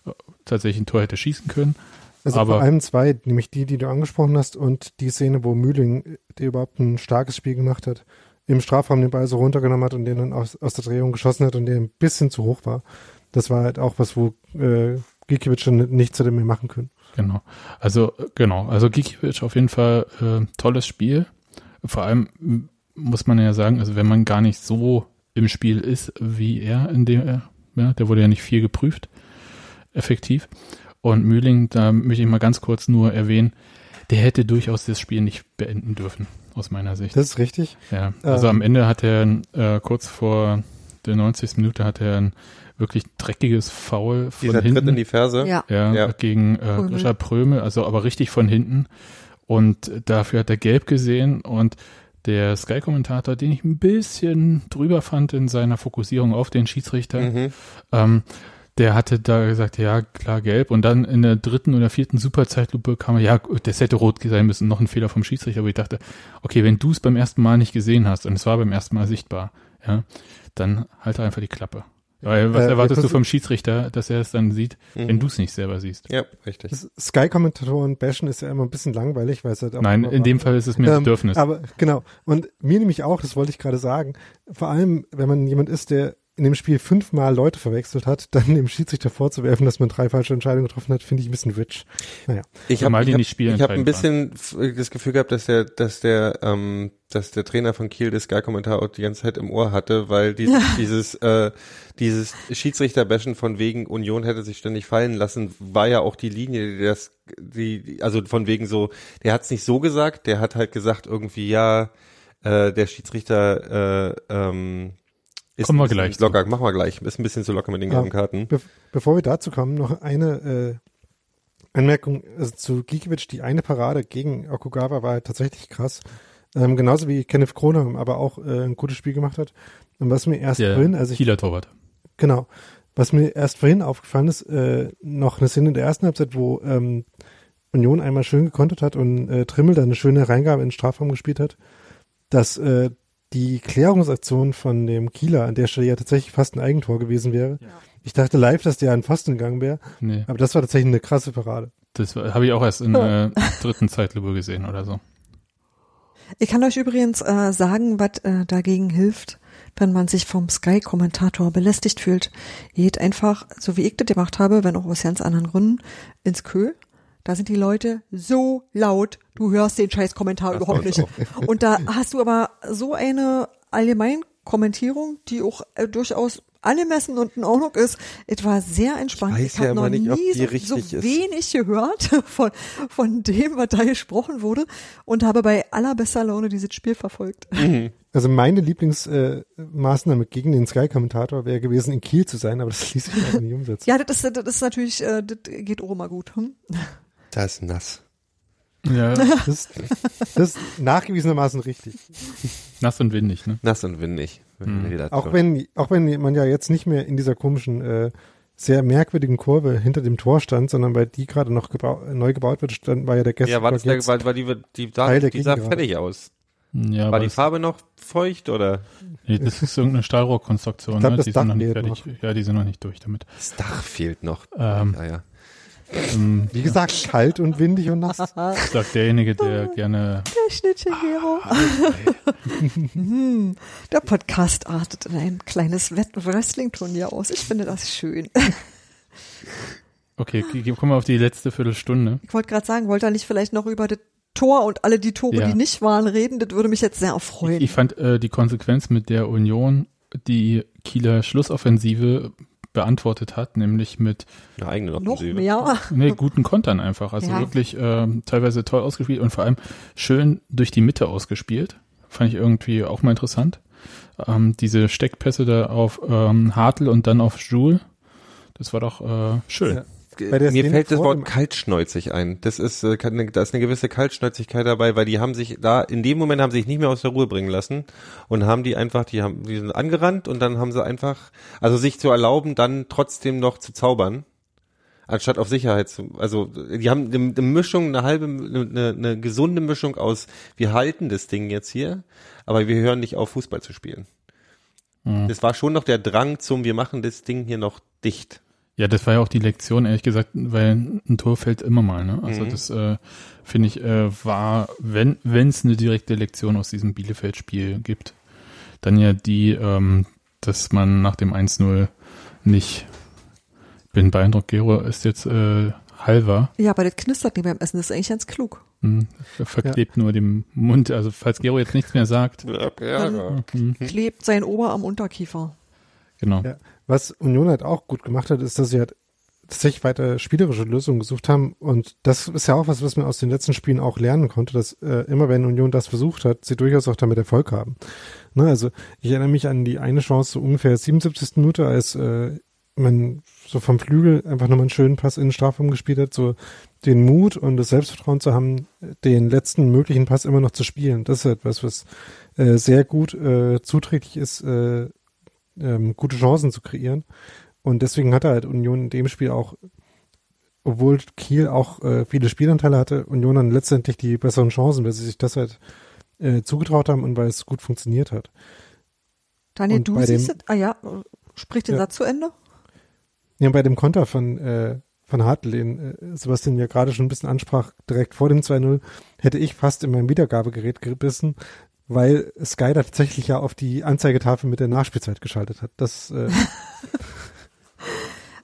äh, tatsächlich ein Tor hätte schießen können. Also Aber- vor allem zwei, nämlich die, die du angesprochen hast und die Szene, wo Mühling, der überhaupt ein starkes Spiel gemacht hat, im Strafraum den Ball so runtergenommen hat und den dann aus, aus der Drehung geschossen hat und der ein bisschen zu hoch war. Das war halt auch was, wo äh, Gikiewicz schon nichts hätte mehr machen können. Genau. Also, äh, genau. Also Gikiewicz auf jeden Fall äh, tolles Spiel. Vor allem muss man ja sagen, also wenn man gar nicht so im Spiel ist wie er, in dem er, ja, der wurde ja nicht viel geprüft, effektiv. Und Mühling, da möchte ich mal ganz kurz nur erwähnen, der hätte durchaus das Spiel nicht beenden dürfen, aus meiner Sicht. Das ist richtig. Ja, also Ähm. am Ende hat er äh, kurz vor der 90. Minute hat er ein wirklich dreckiges Foul von Dieser hinten. Tritt in die Ferse. Ja. Ja, Ja. gegen äh, Prömel. Grisha Prömel, also aber richtig von hinten. Und dafür hat er gelb gesehen und der Sky-Kommentator, den ich ein bisschen drüber fand in seiner Fokussierung auf den Schiedsrichter, Mhm. ähm, der hatte da gesagt, ja, klar, gelb. Und dann in der dritten oder vierten Superzeitlupe kam er, ja, das hätte rot sein müssen, noch ein Fehler vom Schiedsrichter. Aber ich dachte, okay, wenn du es beim ersten Mal nicht gesehen hast, und es war beim ersten Mal sichtbar, ja, dann halte einfach die Klappe. Weil was Äh, erwartest du vom Schiedsrichter, dass er es dann sieht, Mhm. wenn du es nicht selber siehst? Ja, richtig. Sky-Kommentatoren bashen ist ja immer ein bisschen langweilig, weil es halt auch Nein, in dem Fall ist es mir ein Ähm, Bedürfnis. Aber genau. Und mir nämlich auch, das wollte ich gerade sagen. Vor allem, wenn man jemand ist, der in dem Spiel fünfmal Leute verwechselt hat, dann dem Schiedsrichter vorzuwerfen, dass man drei falsche Entscheidungen getroffen hat, finde ich ein bisschen rich. Naja. Ich habe die ich hab, nicht spielen ich hab ein bisschen f- das Gefühl gehabt, dass der, dass der, ähm, dass der Trainer von Kiel das Sky-Kommentar auch die ganze Zeit im Ohr hatte, weil dieses, dieses, äh, dieses Schiedsrichterbashen von wegen Union hätte sich ständig fallen lassen, war ja auch die Linie, die das, die, die- also von wegen so, der hat es nicht so gesagt, der hat halt gesagt irgendwie, ja, äh, der Schiedsrichter, äh, ähm, ist Kommen wir gleich zu. locker, machen wir gleich, ist ein bisschen zu locker mit den gelben Ja. Karten. Be bevor wir dazu kommen, noch eine äh, Anmerkung also zu Gikiewicz. Die eine Parade gegen Okugawa war tatsächlich krass. Ähm, genauso wie Kenneth Kronheim aber auch äh, ein gutes Spiel gemacht hat. Und was mir erst der vorhin, also ich Kieler Torwart. Genau. Was mir erst vorhin aufgefallen ist, äh, noch eine Szene in der ersten Halbzeit, wo ähm, Union einmal schön gekontert hat und äh, Trimmel dann eine schöne Reingabe in den Strafraum gespielt hat, dass äh, die Klärungsaktion von dem Kieler an der Stelle ja tatsächlich fast ein Eigentor gewesen wäre. Ich dachte live, dass der an Pfosten gegangen wäre, Nee, aber das war tatsächlich eine krasse Parade. das habe ich auch erst in der dritten Zeitlupe gesehen oder so. Ich kann euch übrigens äh, sagen, was äh, dagegen hilft, wenn man sich vom Sky-Kommentator belästigt fühlt. Geht einfach, so wie ich das gemacht habe, wenn auch aus ganz anderen Gründen, ins Kö. Da sind die Leute so laut, du hörst den scheiß Kommentar Das überhaupt nicht. Und da hast du aber so eine Allgemeinkommentierung, die auch äh, durchaus angemessen und in Ordnung ist. Es war sehr entspannt. Ich Ich, habe ja noch nicht, nie so, so ist. wenig gehört von, von dem, was da gesprochen wurde und habe bei allerbester Laune dieses Spiel verfolgt. Mhm. Also meine Lieblingsmaßnahme äh, gegen den Sky-Kommentator wäre gewesen, in Kiel zu sein, aber das ließ sich leider nicht umsetzen. Ja, das ist, das ist natürlich, äh, das geht auch immer gut. Hm? Da ist nass. Ja, Das, das ist nachgewiesenermaßen richtig. nass und windig, ne? Nass und windig. Mhm. Auch wenn, auch wenn man ja jetzt nicht mehr in dieser komischen, äh, sehr merkwürdigen Kurve hinter dem Tor stand, sondern weil die gerade noch gebau neu gebaut wird, stand, war ja der Gäste. Ja, war, das der, war, war die, die, der die sah fertig aus. Ja, War die Farbe noch feucht oder? nee, das ist irgendeine Stahlrohrkonstruktion, Ich glaub, ne? Die Dach sind noch nicht. Ja, die sind noch nicht durch damit. Das Dach fehlt noch. Ähm, Ja, ja. Ähm, Wie gesagt, kalt und windig und nass. sagt derjenige, der gerne Der Schnittchen-Gero. hm, der Podcast artet in ein kleines Wrestling-Turnier aus. Ich finde das schön. Okay, kommen wir auf die letzte Viertelstunde. Ich wollte gerade sagen, wollte er nicht vielleicht noch über das Tor und alle die Tore, Ja. die nicht waren, reden? Das würde mich jetzt sehr erfreuen. Ich, ich fand äh, die Konsequenz mit der Union die Kieler Schlussoffensive beantwortet hat, nämlich mit Eine eigene noch Offensive. mehr. nee, guten Kontern einfach. Also Ja. wirklich ähm, teilweise toll ausgespielt und vor allem schön durch die Mitte ausgespielt. Fand ich irgendwie auch mal interessant. Ähm, diese Steckpässe da auf ähm, Hartl und dann auf Joule, das war doch äh, schön. Ja. Mir fällt das Wort kaltschnäuzig ein. Das ist, äh, da ist eine gewisse Kaltschnäuzigkeit dabei, weil die haben sich da, in dem Moment haben sie sich nicht mehr aus der Ruhe bringen lassen und haben die einfach, die haben, die sind angerannt und dann haben sie einfach, also sich zu erlauben, dann trotzdem noch zu zaubern, anstatt auf Sicherheit zu, also die haben eine, eine Mischung, eine halbe, eine, eine gesunde Mischung aus, wir halten das Ding jetzt hier, aber wir hören nicht auf, Fußball zu spielen. Mhm. Das war schon noch der Drang zum, wir machen das Ding hier noch dicht. Ja, das war ja auch die Lektion, ehrlich gesagt, weil ein Tor fällt immer mal. Ne? Also Mhm. das äh, finde ich äh, war, wenn wenn es eine direkte Lektion aus diesem Bielefeld-Spiel gibt, dann ja die, ähm, dass man nach dem 1-0 nicht, bin beeindruckt, Gero ist jetzt äh, halber, Ja, aber das knistert nicht beim Essen. Das ist eigentlich ganz klug. hm, verklebt nur den Mund. Also falls Gero jetzt nichts mehr sagt, Ja, hm, Klebt sein Ober am Unterkiefer. Genau. Ja. Was Union halt auch gut gemacht hat, ist, dass sie halt tatsächlich weiter spielerische Lösungen gesucht haben. Und das ist ja auch was, was man aus den letzten Spielen auch lernen konnte, dass äh, immer wenn Union das versucht hat, sie durchaus auch damit Erfolg haben. Ne, also ich erinnere mich an die eine Chance so ungefähr 77. Minute, als äh, man so vom Flügel einfach nochmal einen schönen Pass in den Strafraum gespielt hat, so den Mut und das Selbstvertrauen zu haben, den letzten möglichen Pass immer noch zu spielen. Das ist etwas, was äh, sehr gut äh, zuträglich ist, äh, ähm, gute Chancen zu kreieren. Und deswegen hatte halt Union in dem Spiel auch, obwohl Kiel auch äh, viele Spielanteile hatte, Union dann letztendlich die besseren Chancen, weil sie sich das halt äh, zugetraut haben und weil es gut funktioniert hat. Daniel, Und du bei dem- siehst es. Ah ja, sprich den Ja. Satz zuEnde. Ja, bei dem Konter von, äh, von Hartl, den äh, Sebastian ja gerade schon ein bisschen ansprach, direkt vor dem 2-0, hätte ich fast in mein Wiedergabegerät gebissen, weil Sky da tatsächlich ja auf die Anzeigetafel mit der Nachspielzeit geschaltet hat. Das, äh,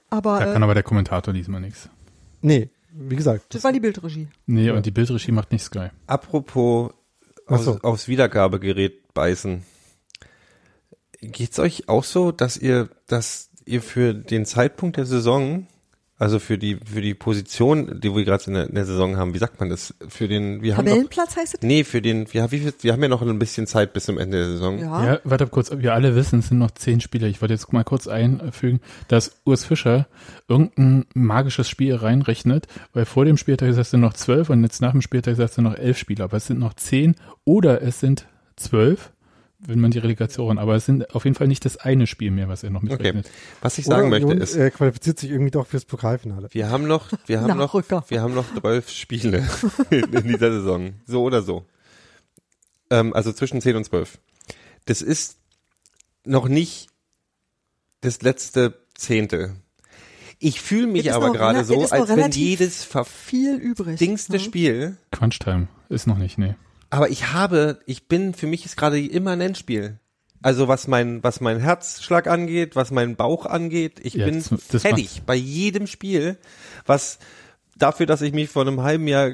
Aber Da äh, kann aber der Kommentator diesmal nichts. nee, wie gesagt. das war die Bildregie. Nee, Ja. und die Bildregie macht nicht Sky. Apropos aus, so. aufs Wiedergabegerät beißen. Geht's euch auch so, dass ihr, dass ihr für den Zeitpunkt der Saison, also für die, für die Position, die wir gerade in, der- in der Saison haben, wie sagt man das? Für den, wir haben Tabellenplatz heißt es? nee, für den, wir, haben- wie viel, wir haben ja noch ein bisschen Zeit bis zum Ende der Saison. Ja. Ja, warte kurz, wir alle wissen, es sind noch zehn Spieler. Ich wollte jetzt mal kurz einfügen, dass Urs Fischer irgendein magisches Spiel reinrechnet, weil vor dem Spieltag sagst du noch zwölf und jetzt nach dem Spieltag sagst du noch elf Spieler. Aber es sind noch zehn oder es sind zwölf, wenn man die Relegation, aber es sind auf jeden Fall nicht das eine Spiel mehr, was er noch mitrechnet. Was ich sagen Oder möchte Union, ist, äh, qualifiziert sich irgendwie doch fürs Pokalfinale. wir haben noch, wir haben noch, wir haben noch zwölf Spiele in, dieser Saison. So oder so. Ähm, also zwischen 10 und 12. Das ist noch nicht das letzte Zehnte. Ich fühle mich aber gerade so, als wenn jedes Viel übrig. verdingsте ne? Spiel, Crunchtime ist noch nicht, nee. Aber ich habe, ich bin, für mich ist gerade immer ein Endspiel. Also was mein, was mein Herzschlag angeht, was mein Bauch angeht, ich Ja, bin das- fertig bei jedem Spiel, was dafür, dass ich mich vor einem halben Jahr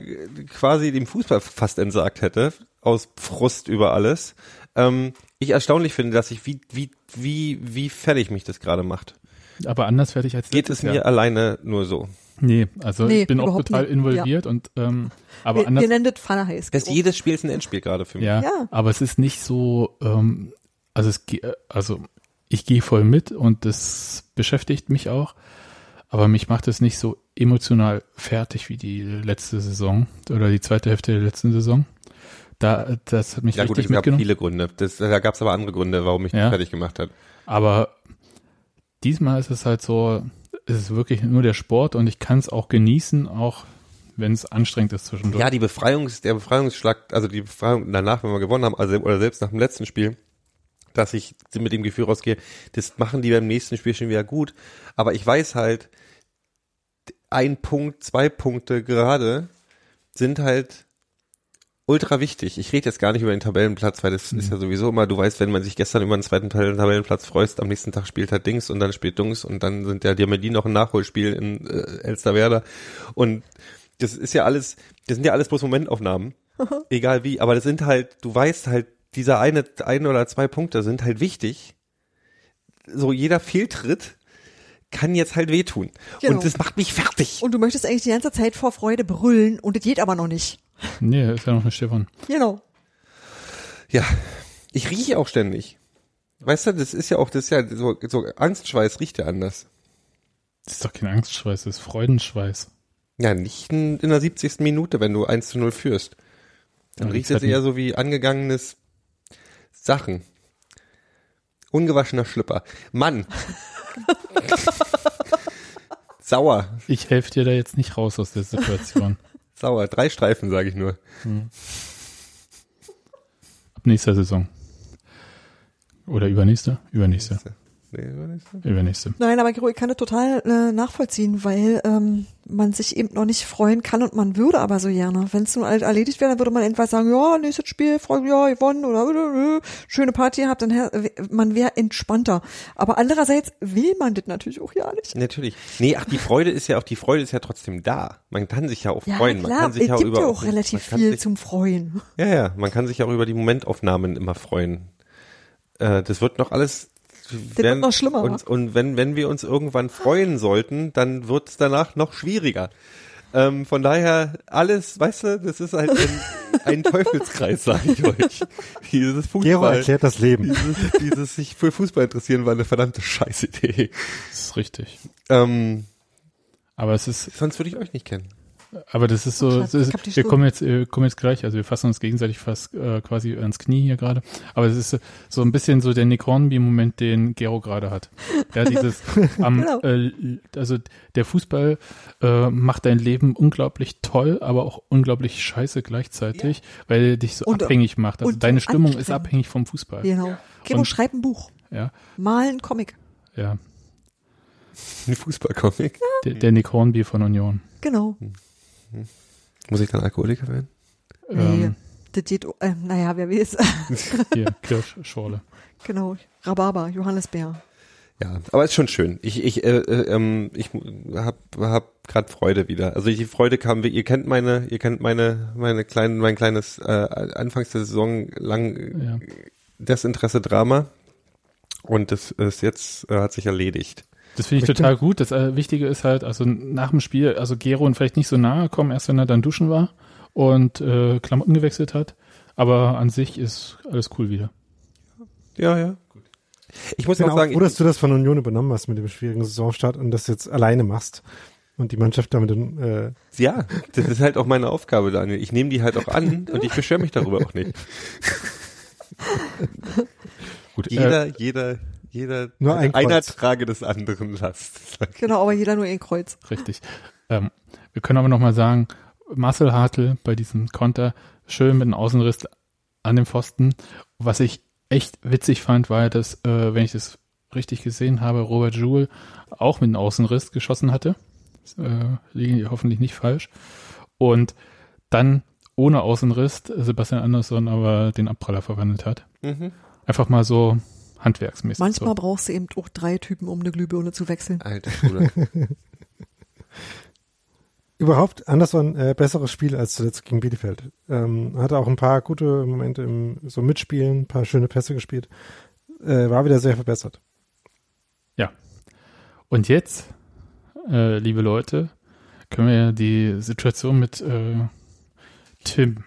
quasi dem Fußball fast entsagt hätte, aus Frust über alles, ähm, ich erstaunlich finde, dass ich wie, wie, wie, wie fertig mich das gerade macht. Aber anders fertig als Geht es mir Jahr. alleine nur so? Nee, also Nee, ich bin auch total nicht. involviert und ähm, aber wir, anders. wir nennen das Pfanne heiß. Das jedes Spiel ist ein Endspiel gerade für mich. Ja, Ja. aber es ist nicht so, ähm, also es also ich gehe voll mit und das beschäftigt mich auch, aber mich macht es nicht so emotional fertig wie die letzte Saison oder die zweite Hälfte der letzten Saison. Da, das hat mich Ja gut, richtig es gab mitgenommen. viele Gründe. Das, da gab es aber andere Gründe, warum mich Ja. das fertig gemacht hat. Aber diesmal ist es halt so, es ist wirklich nur der Sport und ich kann es auch genießen, auch wenn es anstrengend ist zwischendurch. Ja, die Befreiungs, der Befreiungsschlag, also die Befreiung danach, wenn wir gewonnen haben, also oder selbst nach dem letzten Spiel, dass ich mit dem Gefühl rausgehe, das machen die beim nächsten Spiel schon wieder gut. Aber ich weiß halt, ein Punkt, zwei Punkte gerade sind halt ultra wichtig. Ich rede jetzt gar nicht über den Tabellenplatz, weil das ist ja sowieso immer, du weißt, wenn man sich gestern über den zweiten Tabellenplatz freust, am nächsten Tag spielt halt Dings und dann spielt Dungs und dann sind ja die die noch ein Nachholspiel in äh, Elsterwerda und das ist ja alles, das sind ja alles bloß Momentaufnahmen, egal wie, aber das sind halt, du weißt halt, dieser eine, ein oder zwei Punkte sind halt wichtig. So jeder Fehltritt kann jetzt halt wehtun. Genau. Und das macht mich fertig. Und du möchtest eigentlich die ganze Zeit vor Freude brüllen und es geht aber noch nicht. Nee, ist ja noch eine Stefan. Genau. Ja, ich rieche auch ständig. Weißt du, das ist ja auch, das ist ja so, so Angstschweiß riecht ja anders. Das ist doch kein Angstschweiß, das ist Freudenschweiß. Ja, nicht in, in der 70. Minute, wenn du 1 zu 0 führst. Dann Ja, riecht es eher so wie angegangenes Sachen. Ungewaschener Schlüpper. Mann. Sauer. Ich helfe dir da jetzt nicht raus aus der Situation. Sauer. Drei Streifen, sage ich nur. Ab nächster Saison. Oder übernächste? Übernächste. Nee, so. Übernächste. Nein, aber ich kann das total äh, nachvollziehen, weil ähm, man sich eben noch nicht freuen kann und man würde aber so gerne. Wenn es nun halt erledigt wäre, dann würde man entweder sagen, ja, nächstes Spiel, Freude, ja, gewonnen oder äh, äh, schöne Party gehabt, dann man wäre entspannter. Aber andererseits will man das natürlich auch ja nicht. Natürlich. Nee, ach, die Freude ist ja auch, die Freude ist ja trotzdem da. Man kann sich ja auch Ja, freuen. man klar, kann sich es ja auch gibt über ja auch relativ man viel sich, zum Freuen. Ja, ja, man kann sich auch über die Momentaufnahmen immer freuen. Äh, das wird noch alles. Wird noch schlimmer. Und, und wenn, wenn wir uns irgendwann freuen sollten, dann wird es danach noch schwieriger. Ähm, von daher alles, weißt du, das ist halt ein, ein Teufelskreis, sage ich euch. Dieses Gero Fußball, erklärt das Leben. dieses, dieses sich für Fußball interessieren war eine verdammte Scheißidee. Das ist richtig. Ähm, Aber es ist, sonst würde ich euch nicht kennen. Aber das ist so, Schatz, das ist, wir kommen jetzt, wir kommen jetzt gleich, also wir fassen uns gegenseitig fast äh, quasi ans Knie hier gerade. Aber es ist so ein bisschen so der Nick Hornby-Moment, den Gero gerade hat. Ja, dieses, am, Genau. äh, also der Fußball äh, macht dein Leben unglaublich toll, aber auch unglaublich scheiße gleichzeitig, weil er dich so Und- abhängig macht. Also deine Stimmung ist abhängig vom Fußball. Genau. Gero, Und- schreib ein Buch. Ja, Mal ein Comic. ja. Ein Fußballcomic. Der, der Nick Hornby von Union. Genau. Muss ich dann Alkoholiker werden? Nee, Ähm, das geht, äh, naja, wer weiß. hier, Kirschschorle. genau. Rhabarber, Johannisbeer. Ja, aber ist schon schön. Ich ich äh, äh, ähm, ich hab hab gerade Freude wieder. Also die Freude kam. Ihr kennt meine, ihr kennt meine meine kleinen mein kleines äh, Anfangs der Saison lang äh, Ja. Desinteresse Drama und das ist jetzt äh, hat sich erledigt. Das finde ich Richtig. total gut. Das äh, Wichtige ist halt, also nach dem Spiel, also Gero und vielleicht nicht so nahe kommen, erst wenn er dann duschen war und äh, Klamotten gewechselt hat. Aber an sich ist alles cool wieder. Ja, ja. Ich muss Ich bin auch sagen, froh, dass du das von Union übernommen hast mit dem schwierigen Saisonstart und das jetzt alleine machst und die Mannschaft damit äh, ja, das ist halt auch meine Aufgabe, Daniel. Ich nehme die halt auch an und ich beschwere mich darüber auch nicht. Gut, Jeder, äh, jeder, jeder, Nur ein einer Kreuz. trage des anderen Last. Genau, aber jeder nur ein Kreuz. richtig. Ähm, wir können aber nochmal sagen, Marcel Hartl bei diesem Konter schön mit einem Außenriss an dem Pfosten. Was ich echt witzig fand, war, dass, äh, wenn ich das richtig gesehen habe, Robert Joule auch mit einem Außenriss geschossen hatte. Äh, liege hoffentlich nicht falsch. Und dann ohne Außenriss Sebastian Andersson aber den Abpraller verwandelt hat. Mhm. Einfach mal so handwerksmäßig. Manchmal so. brauchst du eben auch drei Typen, um eine Glühbirne zu wechseln. Alter Bruder. überhaupt Anderson äh, besseres Spiel als zuletzt gegen Bielefeld. Ähm, hatte auch ein paar gute Momente im so Mitspielen, ein paar schöne Pässe gespielt. Äh, war wieder sehr verbessert. Und jetzt, äh, liebe Leute, können wir ja die Situation mit äh, Tim.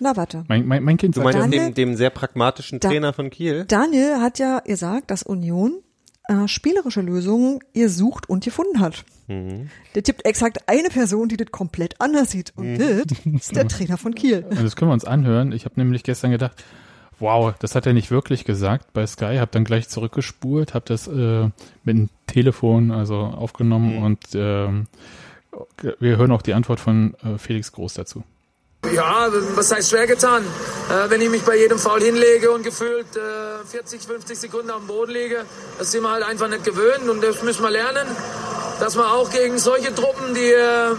Na, warte. Mein, mein, mein Kind Du sagt, meinst Daniel- dem, dem sehr pragmatischen Da- Trainer von Kiel? Daniel hat ja gesagt, dass Union äh, spielerische Lösungen ihr sucht und gefunden hat. Mhm. Der tippt exakt eine Person, die das komplett anders sieht. Und das ist der Trainer von Kiel. Also das können wir uns anhören. Ich habe nämlich gestern gedacht, wow, das hat er nicht wirklich gesagt bei Sky. Habe dann gleich zurückgespult, habe das äh, mit dem Telefon also aufgenommen und ähm, wir hören auch die Antwort von äh, Felix Groß dazu. Ja, was heißt schwer getan? Äh, wenn ich mich bei jedem Foul hinlege und gefühlt äh, 40, 50 Sekunden am Boden liege, das sind wir halt einfach nicht gewöhnt und das müssen wir lernen, dass man auch gegen solche Truppen, die äh,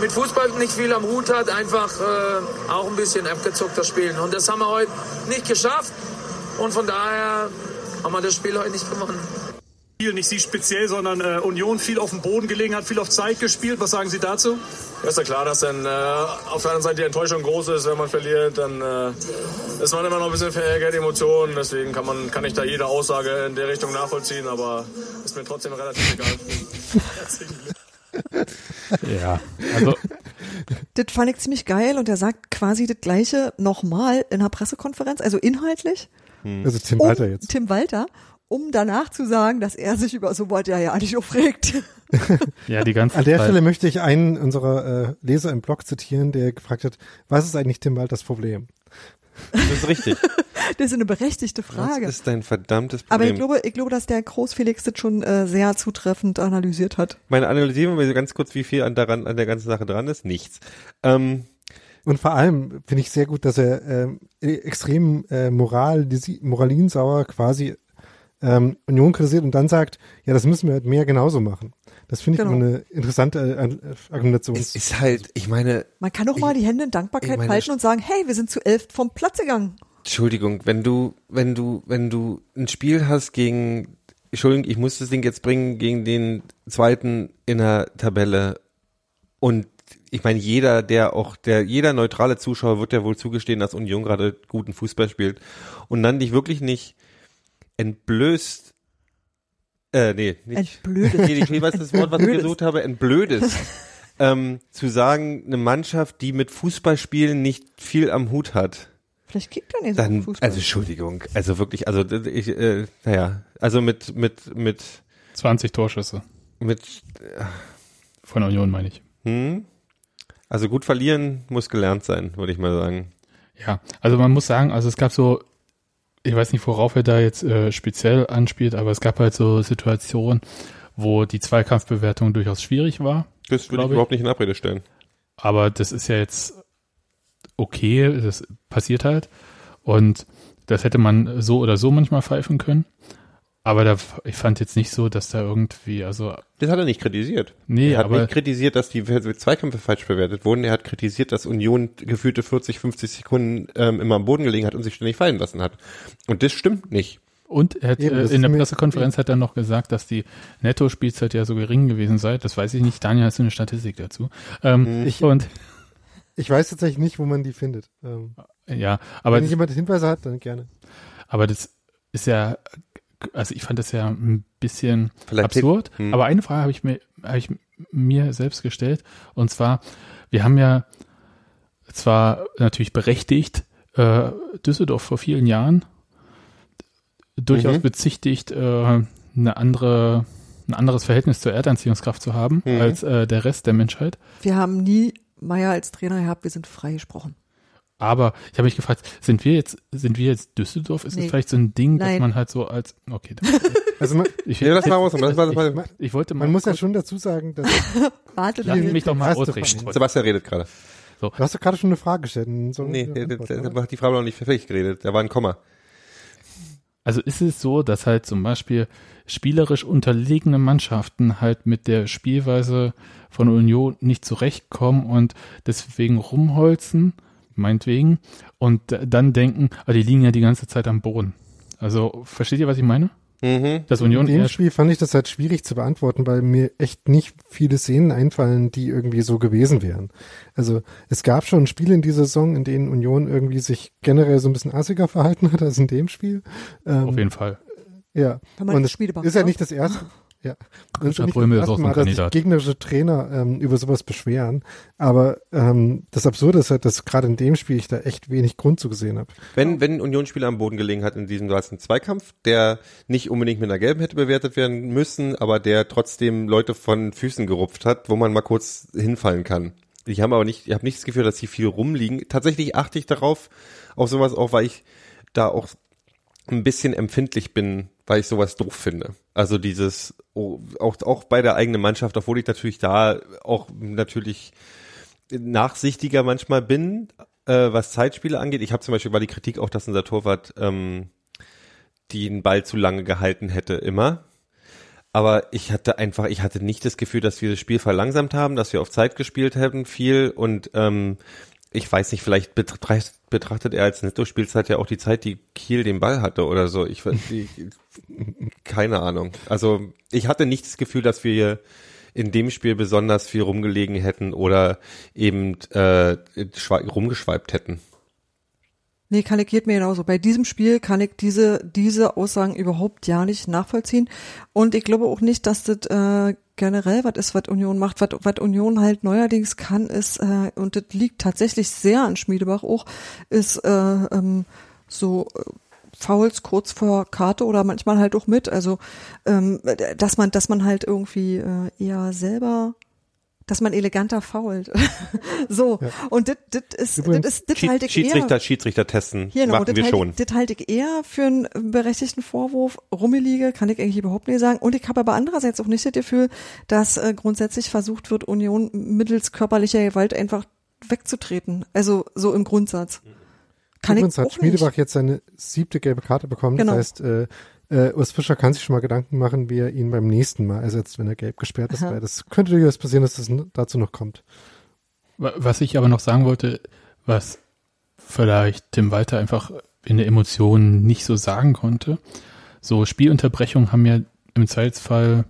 mit Fußball nicht viel am Hut hat, einfach äh, auch ein bisschen abgezuckter spielen. Und das haben wir heute nicht geschafft und von daher haben wir das Spiel heute nicht gewonnen. Spiel, nicht Sie speziell, sondern äh, Union viel auf dem Boden gelegen hat, viel auf Zeit gespielt. Was sagen Sie dazu? Ja, ist ja klar, dass dann äh, auf der anderen Seite die Enttäuschung groß ist, wenn man verliert, dann äh, ist man immer noch ein bisschen verärgert, Emotionen. Deswegen kann man kann ich da jede Aussage in der Richtung nachvollziehen, aber ist mir trotzdem relativ egal. Ja, also Das fand ich ziemlich geil und er sagt quasi das gleiche nochmal in einer Pressekonferenz, also inhaltlich. Also Tim um, Walter jetzt. Tim Walter, um danach zu sagen, dass er sich über sowas ja ja nicht aufregt. ja, die ganze An der Zeit. Stelle möchte ich einen unserer äh, Leser im Blog zitieren, der gefragt hat, was ist eigentlich Tim Walters Problem? Das ist richtig. Das ist eine berechtigte Frage. Das ist dein verdammtes Aber Problem. ich glaube, ich glaube, dass der Groß Felix das schon äh, sehr zutreffend analysiert hat. Meine analysieren wir ganz kurz, wie viel an, daran, an der ganzen Sache dran ist. Nichts. Ähm, Und vor allem finde ich sehr gut, dass er ähm, extrem äh, moral, moralinsauer quasi ähm, Union kritisiert und dann sagt, ja, das müssen wir halt mehr genauso machen. Das finde ich Genau. immer eine interessante äh, Argumentation. es ist halt, ich meine, Man kann doch mal die Hände in Dankbarkeit ich meine, halten und sagen, hey, wir sind zu elf vom Platz gegangen. Entschuldigung, wenn du, wenn du, wenn du ein Spiel hast gegen, Entschuldigung, ich muss das Ding jetzt bringen, gegen den zweiten in der Tabelle und ich meine, jeder, der auch, der, jeder neutrale Zuschauer wird ja wohl zugestehen, dass Union gerade guten Fußball spielt und dann dich wirklich nicht entblößt, äh, nee, nicht, Entblödet. nee, ich weiß das Wort, was ich gesucht habe, entblödest. ähm, zu sagen, eine Mannschaft, die mit Fußballspielen nicht viel am Hut hat, Vielleicht kickt er nicht so dann, Fußball. also Entschuldigung, also wirklich, also ich, äh, naja, also mit, mit, mit, 20 Torschüsse mit, von Union, meine ich. hm? Also gut verlieren muss gelernt sein, würde ich mal sagen. Ja, also man muss sagen, also es gab so, ich weiß nicht, worauf er da jetzt äh, speziell anspielt, aber es gab halt so Situationen, wo die Zweikampfbewertung durchaus schwierig war. Das würde ich ich. überhaupt nicht in Abrede stellen. Aber das ist ja jetzt okay, das passiert halt. Und das hätte man so oder so manchmal pfeifen können. Aber da, ich fand jetzt nicht so, dass da irgendwie, also, Das hat er nicht kritisiert. nee, er hat aber nicht kritisiert, dass die Zweikämpfe falsch bewertet wurden. Er hat kritisiert, dass Union gefühlte 40, 50 Sekunden ähm, immer am Boden gelegen hat und sich ständig fallen lassen hat. Und das stimmt nicht. Und er hat, Eben, äh, in der Pressekonferenz hat er noch gesagt, dass die Netto-Spielzeit ja so gering gewesen sei. Das weiß ich nicht. Daniel, hast du eine Statistik dazu? Ähm, Ich- und ich weiß tatsächlich nicht, wo man die findet. Ähm, ja, aber wenn das, jemand Hinweise hat, dann gerne. aber das ist ja, also ich fand das ja ein bisschen Vielleicht- absurd. Hm. Aber eine Frage habe ich mir, habe ich mir selbst gestellt. Und zwar, wir haben ja zwar natürlich berechtigt äh, Düsseldorf vor vielen Jahren durchaus Mhm. bezichtigt, äh, eine andere, ein anderes Verhältnis zur Erdanziehungskraft zu haben Mhm. als äh, der Rest der Menschheit. Wir haben nie Meier als Trainer gehabt, wir sind freigesprochen. Aber ich habe mich gefragt, sind wir jetzt, sind wir jetzt Düsseldorf? Ist Nee. das vielleicht so ein Ding, dass Nein. man halt so als, okay, Also man, ich, Ja, lass mal man, lass, ich wollte mal, man muss ja schon dazu sagen, dass Warte, lass mich doch mal ausreden. Sebastian redet gerade. du hast doch gerade schon eine Frage gestellt. dann soll Nee, ich der, der, der hat die Frage noch nicht fertig geredet. Da war ein Komma. Also ist es so, dass halt zum Beispiel spielerisch unterlegene Mannschaften halt mit der Spielweise von Union nicht zurechtkommen und deswegen rumholzen, meinetwegen, und dann denken, ah, die liegen ja die ganze Zeit am Boden. Also versteht ihr, was ich meine? Mhm. Dass Union In dem Spiel fand ich das halt schwierig zu beantworten, weil mir echt nicht viele Szenen einfallen, die irgendwie so gewesen wären. Also es gab schon Spiele in dieser Saison, in denen Union irgendwie sich generell so ein bisschen assiger verhalten hat als in dem Spiel. Ähm, auf jeden Fall. Ja. Und es ist ja nicht das erste. Ja. Grisha nicht Brömel das ist auch so ein Mal, dass sich Kandidat. gegnerische Trainer ähm, über sowas beschweren. Aber ähm, das Absurde ist halt, dass gerade in dem Spiel ich da echt wenig Grund zu gesehen habe. Wenn, wenn ein Unionsspieler am Boden gelegen hat in diesem, du hast einen Zweikampf, der nicht unbedingt mit einer gelben hätte bewertet werden müssen, aber der trotzdem Leute von Füßen gerupft hat, wo man mal kurz hinfallen kann. Ich habe aber nicht, ich habe nicht das Gefühl, dass sie viel rumliegen. Tatsächlich achte ich darauf, auf sowas auch, weil ich da auch ein bisschen empfindlich bin, weil ich sowas doof finde. Also dieses, oh, auch, auch bei der eigenen Mannschaft, obwohl ich natürlich da auch natürlich nachsichtiger manchmal bin, äh, was Zeitspiele angeht. Ich habe zum Beispiel war die Kritik auch, dass unser Torwart ähm, den Ball zu lange gehalten hätte, immer. Aber ich hatte einfach, ich hatte nicht das Gefühl, dass wir das Spiel verlangsamt haben, dass wir auf Zeit gespielt haben viel und ähm, ich weiß nicht, vielleicht betracht, betrachtet er als Netto-Spielzeit ja auch die Zeit, die Kiel den Ball hatte oder so. Ich, ich keine Ahnung. Also ich hatte nicht das Gefühl, dass wir in dem Spiel besonders viel rumgelegen hätten oder eben äh, rumgeschweibt hätten. Nee, kann ich geht mir genauso. Bei diesem Spiel kann ich diese, diese Aussagen überhaupt ja nicht nachvollziehen. Und ich glaube auch nicht, dass das äh, generell was ist, was Union macht. Was, was Union halt neuerdings kann, ist, äh, und das liegt tatsächlich sehr an Schmiedebach auch, ist äh, ähm, so äh, Fouls kurz vor Karte oder manchmal halt auch mit. Also ähm, dass man, dass man halt irgendwie äh, eher selber dass man eleganter fault. so. Und das ist, das ist, das halte ich Schiedsrichter, eher. Schiedsrichter testen Genau, machen das wir halte schon. ich, das halte ich eher für einen berechtigten Vorwurf. Rummelige kann ich eigentlich überhaupt nicht sagen. Und ich habe aber andererseits auch nicht das Gefühl, dass äh, grundsätzlich versucht wird, Union mittels körperlicher Gewalt einfach wegzutreten. Also so im Grundsatz. Kann Übrigens ich hat auch Schmiedebach jetzt seine siebte gelbe Karte bekommen. Genau. Das heißt, äh, äh, Urs Fischer kann sich schon mal Gedanken machen, wie er ihn beim nächsten Mal ersetzt, wenn er gelb gesperrt ist. Aha. Weil das könnte durchaus passieren, dass das dazu noch kommt. Wa- Was ich aber noch sagen wollte, was vielleicht Tim Walter einfach in der Emotion nicht so sagen konnte, so Spielunterbrechungen haben ja im Zweifelsfall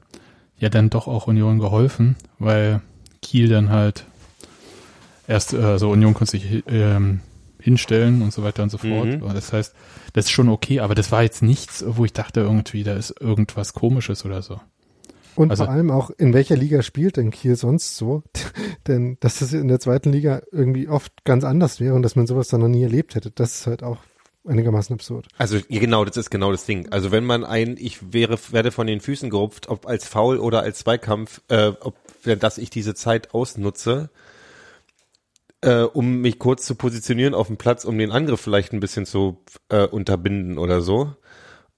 ja dann doch auch Union geholfen, weil Kiel dann halt erst, äh, so Union konnte sich ähm, hinstellen und so weiter und so fort. Mhm. Das heißt, das ist schon okay, aber das war jetzt nichts, wo ich dachte irgendwie, da ist irgendwas komisches oder so. Und Also- vor allem auch, in welcher Liga spielt denn Kiel sonst so? denn dass das in der zweiten Liga irgendwie oft ganz anders wäre und dass man sowas dann noch nie erlebt hätte, das ist halt auch einigermaßen absurd. Also genau, das ist genau das Ding. Also wenn man ein, ich wäre, werde von den Füßen gerupft, ob als Foul oder als Zweikampf, äh, ob, dass ich diese Zeit ausnutze, äh, um mich kurz zu positionieren auf dem Platz, um den Angriff vielleicht ein bisschen zu äh, unterbinden oder so.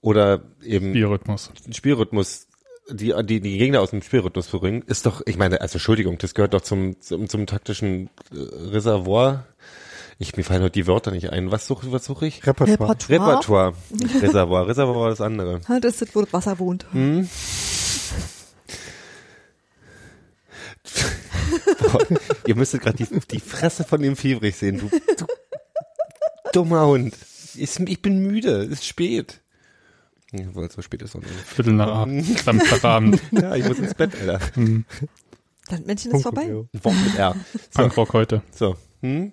Oder eben Spielrhythmus. Spielrhythmus, die, die, die Gegner aus dem Spielrhythmus zu bringen, ist doch, ich meine, also Entschuldigung, das gehört doch zum, zum, zum taktischen äh, Reservoir. Ich, mir fallen heute die Wörter nicht ein. Was suche was such ich? Repertoire. Repertoire. Repertoire. Nicht Reservoir. Reservoir war das andere. Das ist, wo das Wasser wohnt. Hm? Ihr müsstet gerade die, die Fresse von dem Fiebrich sehen. Du, du dummer Hund. Ich, ich bin müde. Es ist spät. Obwohl, so spät ist es noch nicht. Viertel nach Samstagabend, Ja, ich muss ins Bett, Alter. Das Männchen ist vorbei. Wort mit R. So, Punkrock heute. so. Hm?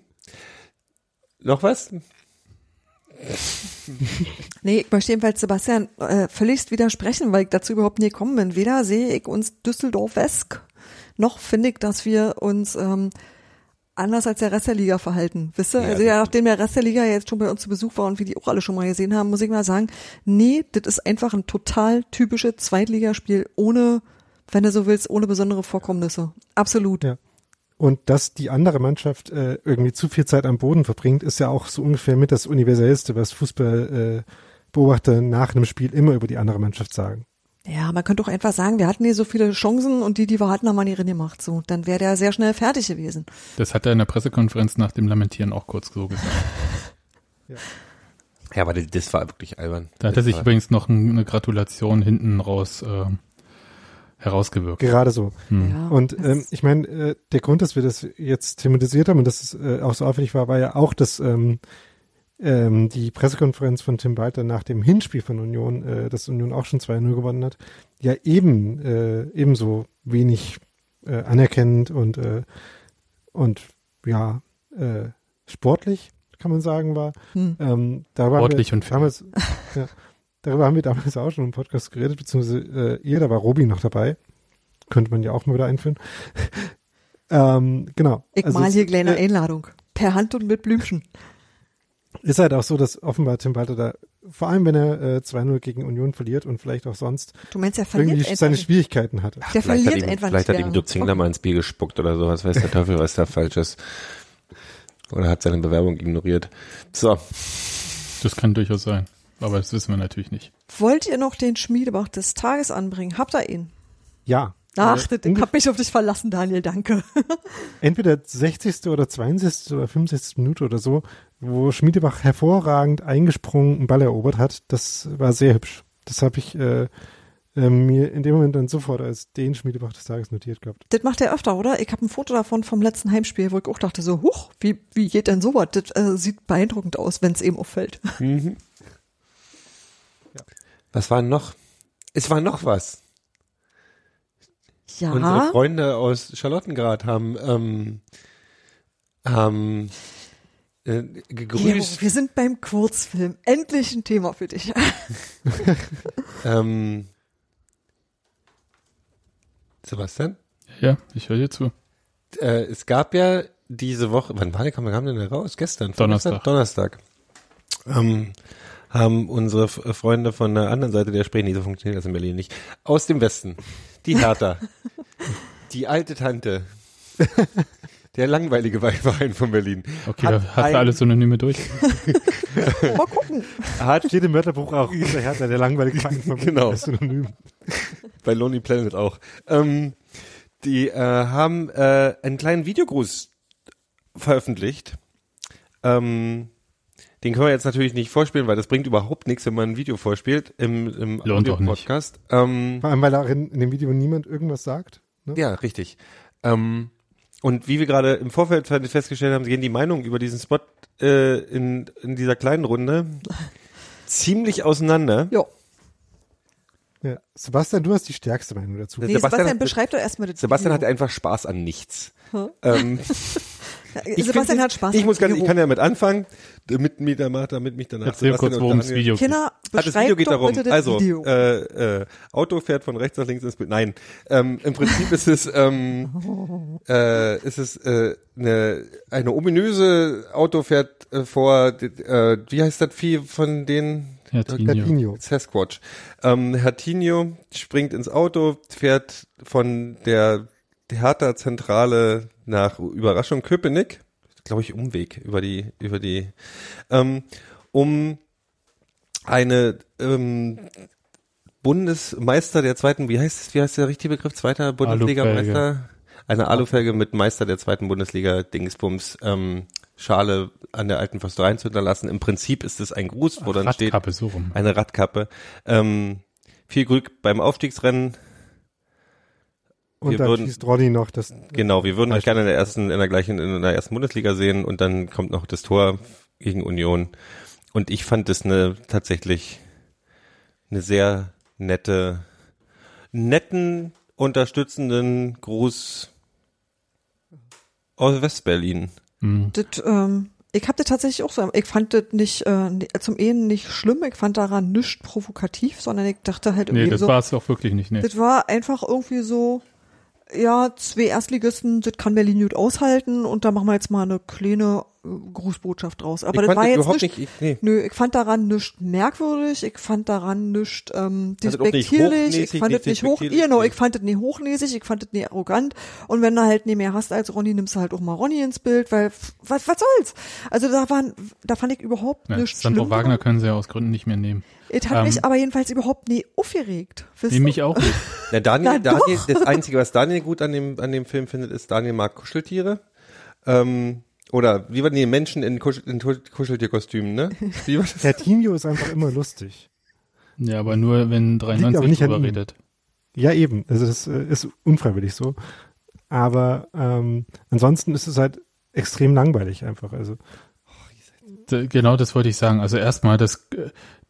Noch was? Nee, ich möchte jedenfalls Sebastian äh, völligst widersprechen, weil ich dazu überhaupt nie gekommen bin. Weder sehe ich uns Düsseldorf-esk, noch finde ich, dass wir uns ähm, anders als der Rest der Liga verhalten. Wisst ihr? Ja. Also ja, nachdem der Rest der Liga jetzt schon bei uns zu Besuch war und wir die auch alle schon mal gesehen haben, muss ich mal sagen, nee, das ist einfach ein total typisches Zweitligaspiel ohne, wenn du so willst, ohne besondere Vorkommnisse. Absolut. Ja. Und dass die andere Mannschaft äh, irgendwie zu viel Zeit am Boden verbringt, ist ja auch so ungefähr mit das Universellste, was Fußballbeobachter äh, Beobachter nach einem Spiel immer über die andere Mannschaft sagen. Ja, man könnte doch einfach sagen, wir hatten hier so viele Chancen und die, die wir hatten, haben wir nie gemacht. So, dann wäre der sehr schnell fertig gewesen. Das hat er in der Pressekonferenz nach dem Lamentieren auch kurz so gesagt. Ja, aber das war wirklich albern. Da hat er sich war- übrigens noch ein- eine Gratulation hinten raus äh, herausgewirkt. Gerade so. Hm. Ja, Und ähm, ich meine, äh, der Grund, dass wir das jetzt thematisiert haben und dass es äh, auch so auffällig war, war ja auch, dass ähm, ähm, die Pressekonferenz von Tim Walter nach dem Hinspiel von Union, äh, das Union auch schon 2-0 gewonnen hat, ja eben äh, ebenso wenig äh, anerkennend und äh, und ja äh, sportlich kann man sagen war. Hm. Ähm, Sportlich wir, und fair. damals, ja, darüber haben wir damals auch schon im Podcast geredet, beziehungsweise äh, ihr, da war Robi noch dabei. Könnte man ja auch mal wieder einführen. ähm, genau. Ich Also mal hier kleine äh, Einladung. Per Hand und mit Blümchen. Ist halt auch so, dass offenbar Tim Walter da, vor allem wenn er äh, 2-0 gegen Union verliert und vielleicht auch sonst, Du meinst, er verliert irgendwie seine. Schwierigkeiten hatte. Der vielleicht verliert hat ihm, vielleicht hat ihm. Dutzingler mal ins Bier gespuckt oder sowas, weiß der Teufel, was da falsch ist. Oder hat seine Bewerbung ignoriert. So, Das kann durchaus sein. Aber das wissen wir natürlich nicht. Wollt ihr noch den Schmiedebach des Tages anbringen? Habt ihr ihn? Ja. Ach, Äh, ich hab mich auf dich verlassen, Daniel, danke. entweder 60. oder 62. oder 65. Minute oder so, wo Schmiedebach hervorragend eingesprungen einen Ball erobert hat. Das war sehr hübsch. Das habe ich äh, äh, mir in dem Moment dann sofort als den Schmiedebach des Tages notiert gehabt. Das macht er öfter, oder? Ich habe ein Foto davon vom letzten Heimspiel, wo ich auch dachte so, huch, wie, wie geht denn sowas? Das äh, sieht beeindruckend aus, wenn es eben auffällt. was war noch? Es war noch was. Ja, Unsere Freunde aus Charlottengrad haben, ähm, haben äh, Gero, gegrüßt. wir sind beim Kurzfilm. Endlich ein Thema für dich. Ähm, Sebastian? Ja, ich höre dir zu. äh, es gab ja diese Woche, wann war der, kam kam denn der raus? Gestern? Donnerstag. Donnerstag. Ähm, haben unsere äh, Freunde von der anderen Seite der Spree, nee, so funktioniert das in Berlin nicht, aus dem Westen, die Hertha, die alte Tante, der langweilige Verein von Berlin, Okay, Hat da hat ein- wir alle Synonyme durch. Mal gucken. hat Steht im Wörterbuch auch, der Hertha, der langweilige Verein von Genau. das Synonym. bei Lonely Planet auch. Ähm, die äh, haben äh, einen kleinen Videogruß veröffentlicht. Ähm, den können wir jetzt natürlich nicht vorspielen, weil das bringt überhaupt nichts, wenn man ein Video vorspielt im, im Lohnt auch nicht. Audio-Podcast. Ähm, Vor allem, weil auch in, in dem Video niemand irgendwas sagt. Ne? ja, richtig. Ähm, und wie wir gerade im Vorfeld festgestellt haben, gehen die Meinungen über diesen Spot äh, in, in dieser kleinen Runde ziemlich auseinander. Jo. Ja. Sebastian, du hast die stärkste Meinung dazu. Nee, Sebastian Sebastian, hat- beschreib doch erstmal das Sebastian Video. hatte einfach Spaß an nichts. Hm? Ähm, Ich Sebastian find- hat Spaß. Ich muss ganz, ich kann ja mit anfangen, damit mir damit, damit mich danach Erzähl kurz, und worum Daniel- Video geht. Kinder, Ah, das Video geht doch darum. das Also, Video. äh, äh, Auto fährt von rechts nach links ins Bild. Nein, ähm, im Prinzip ist es, ähm, äh, ist es äh, eine, eine ominöse Auto fährt äh, vor, äh, wie heißt das Vieh von denen? Herr Tinio. Gardinio. Sasquatch. Ähm, Herr Tinio springt ins Auto, fährt von der Hertha-Zentrale nach Überraschung Köpenick, glaube ich Umweg über die über die, ähm, um eine ähm, Bundesmeister der zweiten, wie heißt es, wie heißt der richtige Begriff, zweiter Bundesliga-Meister? Eine Alufelge mit Meister der zweiten Bundesliga Dingsbums ähm, Schale an der alten Försterei zu hinterlassen. Im Prinzip ist es ein Gruß, wo dann steht Radkappe, so rum. eine Radkappe. Ähm, viel Glück beim Aufstiegsrennen. Und Wir dann würden- schießt Ronny noch das. Genau, wir würden euch gerne in der ersten, in der gleichen, in der ersten Bundesliga sehen und dann kommt noch das Tor gegen Union. Und ich fand das eine tatsächlich eine sehr nette, netten, unterstützenden Gruß aus Westberlin. Hm. Das, ähm, ich hab das tatsächlich auch so, ich fand das nicht, äh, zum einen nicht schlimm, ich fand daran nichts provokativ, sondern ich dachte halt Nee, irgendwie das so, war es auch wirklich nicht. Nee. das war einfach irgendwie so, ja, zwei Erstligisten, das kann Berlin gut aushalten und da machen wir jetzt mal eine kleine äh, Grußbotschaft draus. Aber ich das war jetzt überhaupt nicht, nicht, ich, nee. Nö, ich fand daran nichts merkwürdig, ich fand daran nichts ähm, auch nicht despektierlich, hochnäsig, ich fand nicht das nicht hoch, despektierlich, genau, nee. ich fand das nicht hochnäsig, ich fand das nicht arrogant und wenn du halt nicht mehr hast als Ronny, nimmst du halt auch mal Ronny ins Bild, weil f- was, was soll's? Also da waren, da fand ich überhaupt Ja, nichts Sandro. Wagner können sie ja aus Gründen nicht mehr nehmen. Es hat Ähm, mich aber jedenfalls überhaupt nie aufgeregt. Wisst Nee, mich auch nicht. Na, Daniel, Na Daniel, doch. das Einzige, was Daniel gut an dem, an dem Film findet, ist, Daniel mag Kuscheltiere. Ähm, oder wie war die Menschen in, Kuschel, in Kusch- Kuscheltierkostümen, ne? Wie war das? Herr Tinio ist einfach immer lustig. Ja, aber nur, wenn Liegt aber 93 nicht drüber redet. Ja, eben. Also das ist unfreiwillig so. Aber ähm, ansonsten ist es halt extrem langweilig einfach. Also Genau das wollte ich sagen. Also erstmal, das,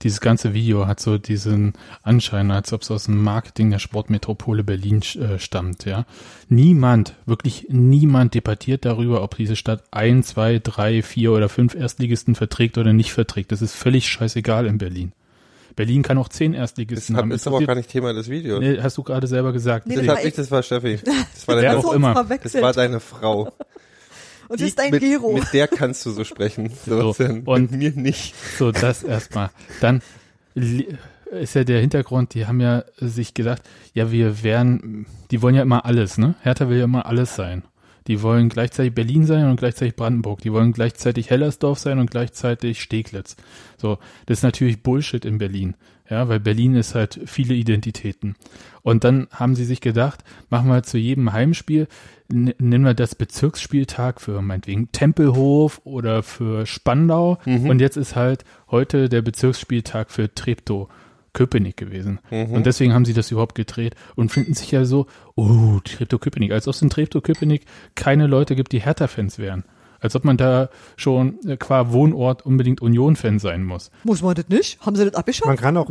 dieses ganze Video hat so diesen Anschein, als ob es aus dem Marketing der Sportmetropole Berlin äh, stammt, ja. Niemand, wirklich niemand debattiert darüber, ob diese Stadt ein, zwei, drei, vier oder fünf Erstligisten verträgt oder nicht verträgt. Das ist völlig scheißegal in Berlin. Berlin kann auch zehn Das Erstligisten hab, haben. ist aber auch gar nicht Thema des Videos. nee, hast du gerade selber gesagt. Nee, das, das hat war nicht, das war Steffi. Das war, deine, auch immer. verwechselt. das war deine Frau. Und Die- ist dein mit, Gero. Mit der kannst du so sprechen. Sebastian. und- mit mir nicht. So, das erstmal. Dann ist ja der Hintergrund, die haben ja sich gedacht, ja, wir wären, die wollen ja immer alles, ne? Hertha will ja immer alles sein. Die wollen gleichzeitig Berlin sein und gleichzeitig Brandenburg. Die wollen gleichzeitig Hellersdorf sein und gleichzeitig Steglitz. So, das ist natürlich Bullshit in Berlin. Ja, weil Berlin ist halt viele Identitäten. Und dann haben sie sich gedacht, machen wir zu jedem Heimspiel, n- nennen wir das Bezirksspieltag für meinetwegen Tempelhof oder für Spandau. Und jetzt ist halt heute der Bezirksspieltag für Treptow. Köpenick gewesen. Und deswegen haben sie das überhaupt gedreht und finden sich ja so, oh, Treptow-Köpenick, als ob es in Treptow-Köpenick keine Leute gibt, die Hertha-Fans wären. Als ob man da schon äh, qua Wohnort unbedingt Union-Fan sein muss. Muss man das nicht? Haben sie das Man abgeschafft? kann auch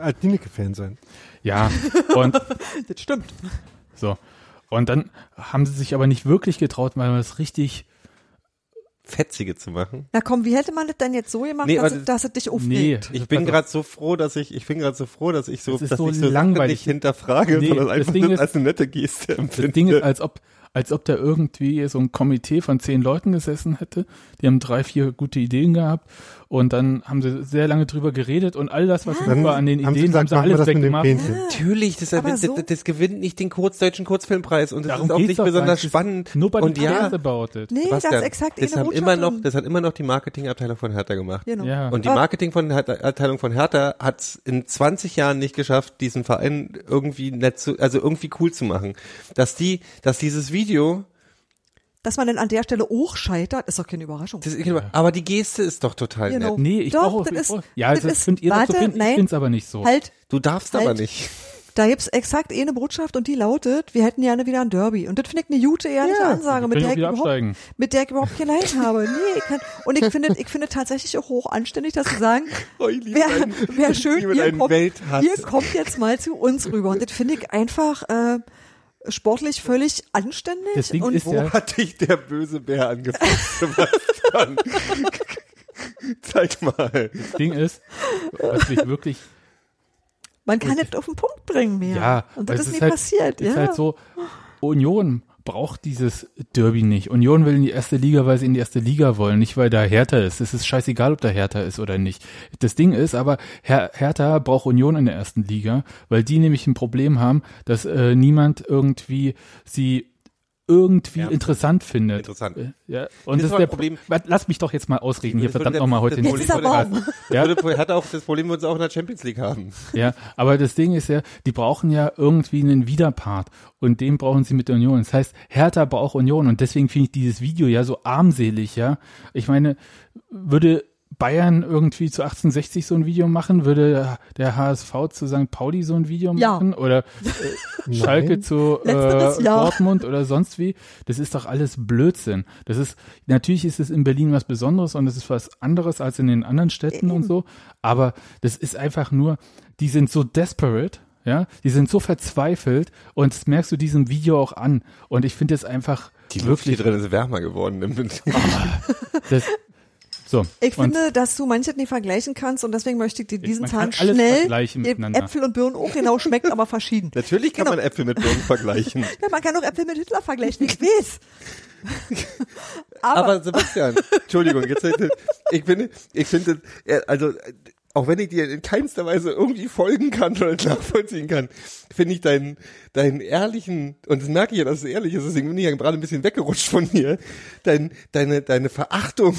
Altinike-Fan sein. Ja, und Das stimmt. so. Und dann haben sie sich aber nicht wirklich getraut, weil man das richtig, Fetzige zu machen. Na komm, wie hätte man das denn jetzt so gemacht, Nee, dass, es- dass es dich nee, aufregt? Ich bin gerade so froh, dass ich, ich bin gerade so froh, dass ich so, Das ist dass so ich so langweilig. nicht hinterfrage, Nee, sondern das einfach Ding das ist- als eine nette Geste empfinde. Das Ding ist, als ob, als ob da irgendwie so ein Komitee von zehn Leuten gesessen hätte. Die haben drei, vier gute Ideen gehabt und dann haben sie sehr lange drüber geredet und all das, was gut war an den haben sie Ideen, haben gesagt, sie alles das weggemacht. Fähnchen. Natürlich, das, das, so- das, das gewinnt nicht den kurz, deutschen Kurzfilmpreis und das Darum ist auch nicht besonders nicht. spannend. Nobody und ja, about it. Nee, das Sebastian, ist exakt das haben immer noch, das hat immer noch die Marketingabteilung von Hertha gemacht. Genau. Ja. Und die Ah. Marketing von Hertha, Abteilung von Hertha hat es in 20 Jahren nicht geschafft, diesen Verein irgendwie nett zu, also irgendwie cool zu machen. Dass die, dass dieses Video, Dass man dann an der Stelle auch scheitert, ist doch keine Überraschung. das, aber die Geste ist doch total Genau. nett. Nee, ich Doch, brauche das ist- Ja, das das, ist- findet ihr so warte, finden, ich nein. finde es aber nicht so. Halt, Du darfst Halt. aber nicht. da gibt's exakt eine Botschaft und die lautet, wir hätten gerne wieder ein Derby. Und das finde ich eine gute, ehrliche Ja, Ansage, mit der, ich überhaupt, absteigen. mit der ich überhaupt kein Leid habe. Nee, ich kann, und ich finde, ich finde tatsächlich auch hoch anständig, dass sie sagen, Oh, ich wer, wer ich schön, ihr kommt, ihr kommt jetzt mal zu uns rüber. Und das finde ich einfach äh, sportlich völlig anständig. Das Ding und ist Wo ja- hat dich der böse Bär Sebastian? Zeig mal. Das Ding ist, was mich wirklich man kann nicht auf den Punkt bringen mehr. Ja, und das es ist nie halt, passiert. Ist ja. halt so, Union braucht dieses Derby nicht. Union will in die erste Liga, weil sie in die erste Liga wollen, nicht weil da Hertha ist. Es ist scheißegal, ob da Hertha ist oder nicht. Das Ding ist aber, Her Hertha braucht Union in der ersten Liga, weil die nämlich ein Problem haben, dass äh, niemand irgendwie sie irgendwie Ja. interessant findet. Interessant. Äh, Ja, und Das das, ist der Problem. Problem. Lass mich doch jetzt mal ausreden hier, verdammt nochmal heute das nicht. Ja. Hat auch das Problem, wir uns auch in der Champions League haben. Ja, aber das Ding ist ja, die brauchen ja irgendwie einen Widerpart und den brauchen sie mit der Union. Das heißt, Hertha braucht Union und deswegen finde ich dieses Video ja so armselig, ja. Ich meine, würde Bayern irgendwie zu 1860 so ein Video machen? Würde der HSV zu St. Pauli so ein Video Ja. machen? Oder äh, Schalke zu äh, ja. Dortmund oder sonst wie? Das ist doch alles Blödsinn. Das ist, natürlich ist es in Berlin was Besonderes und es ist was anderes als in den anderen Städten und so. Aber das ist einfach nur, die sind so desperate, ja, die sind so verzweifelt und das merkst du diesem Video auch an. Und ich finde es einfach Die Luft hier wirklich, drin ist wärmer geworden. das, so. Ich finde, dass du manches nicht vergleichen kannst und deswegen möchte ich dir diesen Zahn schnell. Äpfel und Birnen auch genau schmeckt, aber verschieden. Natürlich kann Genau. man Äpfel mit Birnen vergleichen. Ja, man kann auch Äpfel mit Hitler vergleichen, ich weiß. aber, Aber Sebastian, Entschuldigung, jetzt ich finde, ich finde, äh, also auch wenn ich dir in keinster Weise irgendwie folgen kann oder nachvollziehen kann, finde ich deinen, deinen ehrlichen, und das merke ich ja, dass es ehrlich ist, deswegen bin ich ja gerade ein bisschen weggerutscht von dir, dein, deine, deine Verachtung,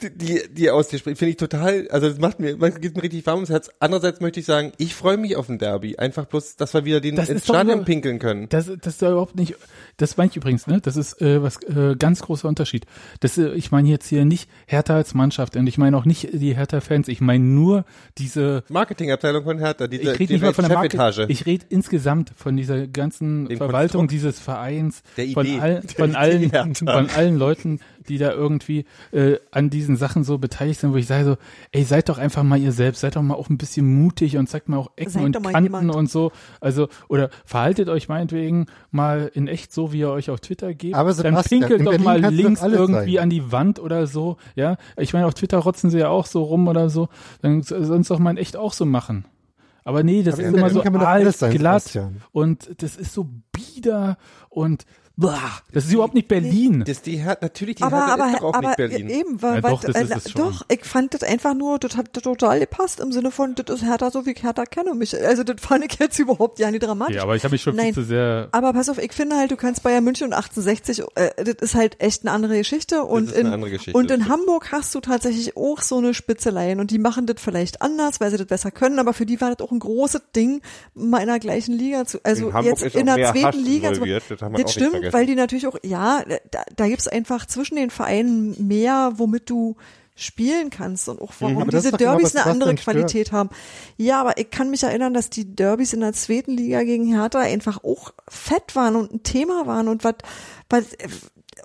die, die, die aus dir spricht, finde ich total, also das macht mir, man geht mir richtig warm ums Herz. Andererseits möchte ich sagen, ich freue mich auf ein Derby, einfach bloß, dass wir wieder den Das ins Stadion nur- pinkeln können. Das, das ist ja überhaupt nicht, das meine ich übrigens, ne? Das ist äh, was äh, ganz großer Unterschied. Das, äh, ich meine jetzt hier nicht Hertha als Mannschaft und ich meine auch nicht die Hertha-Fans, ich meine nur diese Marketingabteilung von Hertha, diese, ich rede die nicht mal von der Marke, Chefetage. ich rede insgesamt von dieser ganzen Dem Verwaltung Konstrukt. dieses Vereins, Der von, Idee. all, Der von allen, von allen Leuten, die da irgendwie äh, an diesen Sachen so beteiligt sind, wo ich sage so, ey, seid doch einfach mal ihr selbst, seid doch mal auch ein bisschen mutig und zeigt mal auch Ecken Seid und Kanten jemand. und so. Also, oder verhaltet euch meinetwegen mal in echt so, wie ihr euch auf Twitter gebt. Aber Dann Sebastian, pinkelt in doch mal links irgendwie sein. an die Wand oder so, ja. Ich meine, auf Twitter rotzen sie ja auch so rum oder so. Dann sollen es doch mal in echt auch so machen. Aber nee, das Aber ist immer so alt, alles sein, glatt Sebastian. und das ist so bieder und das ist überhaupt nicht Berlin. Das die Her natürlich die aber, aber, ist doch auch aber nicht Berlin. eben, weil, Ja, weil doch, das ist äh, es schon. doch, ich fand das einfach nur, das hat total gepasst im Sinne von, das ist Hertha so wie ich Hertha kenne mich. Also das fand ich jetzt überhaupt ja nicht dramatisch. Ja, aber ich habe mich schon Nein. viel zu sehr Aber pass auf, ich finde halt, du kannst Bayern München und 1860, äh, das ist halt echt eine andere Geschichte. Und ist eine in, andere Geschichte, und in. Hamburg hast du tatsächlich auch so eine Spitzeleien und die machen das vielleicht anders, weil sie das besser können, aber für die war das auch ein großes Ding, mal in der gleichen Liga zu, also jetzt ist in auch der mehr zweiten Hass Liga zu, das haben wir auch das nicht stimmt, vergessen. weil die natürlich auch, ja, da, da gibt's einfach zwischen den Vereinen mehr, womit du spielen kannst und auch warum Mhm. Aber diese genau, Derbys was eine andere. Qualität haben. Ja, aber ich kann mich erinnern, dass die Derbys in der zweiten Liga gegen Hertha einfach auch fett waren und ein Thema waren und was, was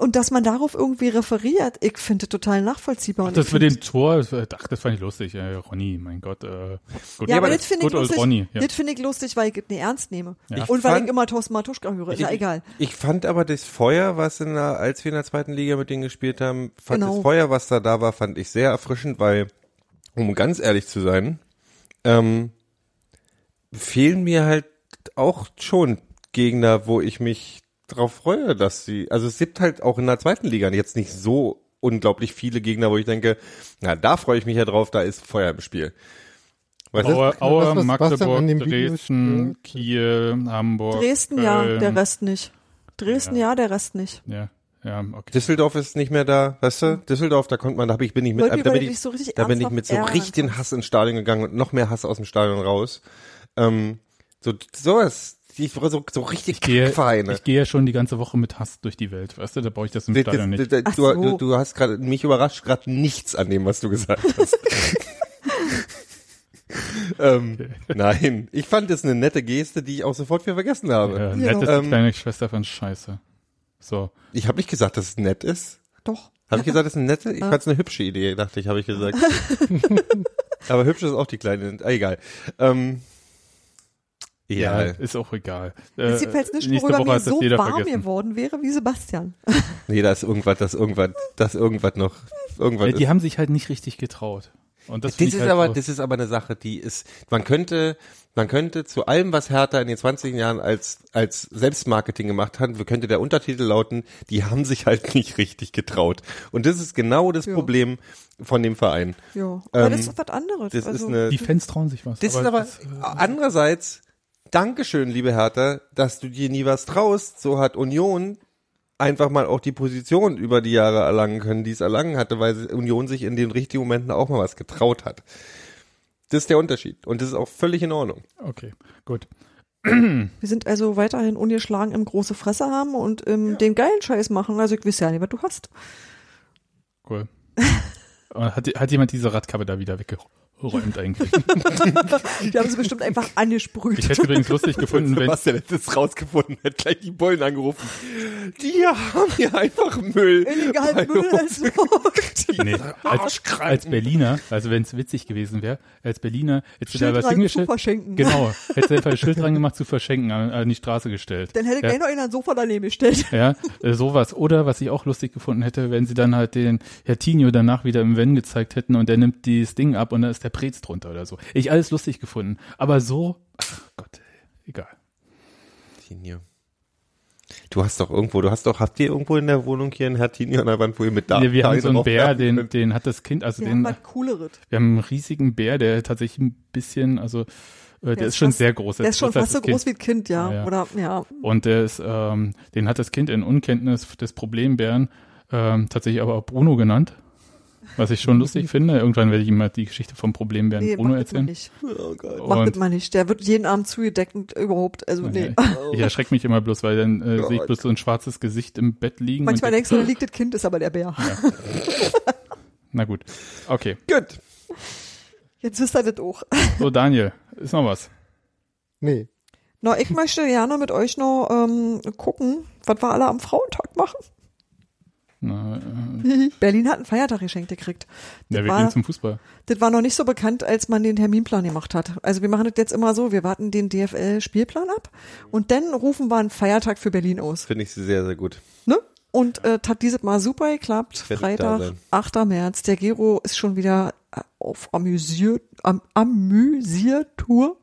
und dass man darauf irgendwie referiert, ich finde total nachvollziehbar. Und Das mit find- dem Tor, ach, das fand ich lustig. Äh, Ronny, mein Gott. Äh, gut, ja, aber das finde ich lustig. Ronny, ja. Das finde ich lustig, weil ich es nicht ernst nehme. Ja. Und weil fand- ich immer Thorsten Matuschka höre. Ist ja egal. Ich fand aber das Feuer, was in der, als wir in der zweiten Liga mit denen gespielt haben, fand Genau. das Feuer, was da da war, fand ich sehr erfrischend, weil, um ganz ehrlich zu sein, ähm, fehlen mir halt auch schon Gegner, wo ich mich drauf freue, dass sie, also es gibt halt auch in der zweiten Liga jetzt nicht so unglaublich viele Gegner, wo ich denke, na, da freue ich mich ja drauf, da ist Feuer im Spiel. Weißt du? Aue, was, Aue was Sebastian Magdeburg, Video Dresden? Kiel, Hamburg. Dresden ja, Köln. der Rest nicht. Dresden ja, der Rest nicht. Ja, ja, okay. Düsseldorf ist nicht mehr da, weißt du? Düsseldorf, da konnte man, da hab ich, bin ich mit, Irgendwie, da bin ich, so richtig da bin ich mit so richtigen. Hass ins Stadion gegangen und noch mehr Hass aus dem Stadion raus. Ähm, so, sowas, die, so, so richtig Ich gehe, Kackvereine. ich gehe ja schon die ganze Woche mit Hass durch die Welt, weißt du, da brauche ich das im Das- das- Stadion nicht. das- Du, so. du, du hast gerade, mich überrascht gerade nichts an dem, was du gesagt hast. ähm, nein, ich fand das eine nette Geste, die ich auch sofort wieder vergessen habe. Ja, Ja. nett ist die Ähm, kleine Schwester von Scheiße. So. Ich habe nicht gesagt, dass es nett ist. Doch. Habe ich gesagt, das ist eine nette? Ich fand's eine hübsche Idee, dachte ich, habe ich gesagt. Aber hübsch ist auch die kleine. Ah, egal. Ähm, Ja, ja, ist auch egal. Ist Äh, jedenfalls nicht, worüber Woche mir so jeder warm vergessen. geworden wäre wie Sebastian. nee, da ist irgendwas, das irgendwas, das irgendwas noch, irgendwas Ja, die ist. haben sich halt nicht richtig getraut. Und das, Das finde ist halt aber, so, das ist aber eine Sache, die ist, man könnte, man könnte zu allem, was Hertha in den 20 Jahren als, als Selbstmarketing gemacht hat, könnte der Untertitel lauten, die haben sich halt nicht richtig getraut. Und das ist genau das Ja. Problem von dem Verein. Ja. Aber Ähm, das ist doch was anderes. Das also, ist eine, die Fans trauen sich was. Das ist aber das, äh, andererseits, Dankeschön, liebe Hertha, dass du dir nie was traust. So hat Union einfach mal auch die Position über die Jahre erlangen können, die es erlangen hatte, weil Union sich in den richtigen Momenten auch mal was getraut hat. Das ist der Unterschied. Und das ist auch völlig in Ordnung. okay, gut. wir sind also weiterhin ungeschlagen im große Fresse haben und ähm, den geilen Scheiß machen. Also ich weiß ja nicht, was du hast. Cool. Hat, hat jemand diese Radkappe da wieder weggeräumt eigentlich? Die haben sie bestimmt einfach angesprüht. Ich hätte übrigens lustig gefunden, wenn, Sebastian hätte es rausgefunden, hätte gleich die Bullen angerufen. Die haben hier einfach Müll. Illegal Müll nee, als, als Berliner, also wenn es witzig gewesen wäre, als Berliner hättest du da Schild was dran zu hingestellt. verschenken. Genau, hättest du einfach ein Schild dran gemacht zu verschenken, an, an die Straße gestellt. Dann hätte ja, gleich noch einer ein Sofa daneben gestellt. Ja, äh, sowas. Oder was ich auch lustig gefunden hätte, wenn sie dann halt den Herr Tinio danach wieder im Wenn gezeigt hätten und der nimmt dieses Ding ab und da ist der Prez drunter oder so. Ich alles lustig gefunden. Aber so, ach Gott, egal. Tinio. Du hast doch irgendwo, du hast doch, habt ihr irgendwo in der Wohnung hier einen Herr Tinio an der Wand, wo ihr mit da wir, wir haben so einen Bär, den, den hat das Kind, also Wir den, haben was Cooleres. wir haben einen riesigen Bär, der tatsächlich ein bisschen, also äh, der, Der ist ist schon fast- sehr groß. Der ist schon fast so Kind. groß wie ein Kind, ja. Ja, ja. Oder, ja. Und der ist, ähm, den hat das Kind in Unkenntnis des Problembären ähm, tatsächlich aber auch Bruno genannt. Was ich schon lustig finde. Irgendwann werde ich ihm mal die Geschichte vom Problembären Nee, Bruno erzählen. nicht. Oh Gott. Mach das Und mal nicht. Der wird jeden Abend zugedeckt und überhaupt, also nee. ich erschrecke mich immer bloß, weil dann äh, Gott. sehe ich bloß so ein schwarzes Gesicht im Bett liegen. Manchmal und denkst du, da liegt das Kind, ist aber der Bär. Na gut. Okay. Gut. Jetzt wisst ihr das auch. So, Daniel, ist noch was? Nee. Na, ich möchte gerne mit euch noch ähm, gucken, was wir alle am Frauentag machen. Na, äh, Berlin hat einen Feiertag geschenkt gekriegt. ja, wir war- gehen zum Fußball. Das war noch nicht so bekannt, als man den Terminplan gemacht hat. Also wir machen das jetzt immer so, wir warten den DFL-Spielplan ab und dann rufen wir einen Feiertag für Berlin aus. Finde ich sehr, sehr gut. Ne? Und äh, hat dieses Mal super geklappt. Freitag, sein. 8. März. Der Gero ist schon wieder äh, auf Amüsier, am, Amüsiertour.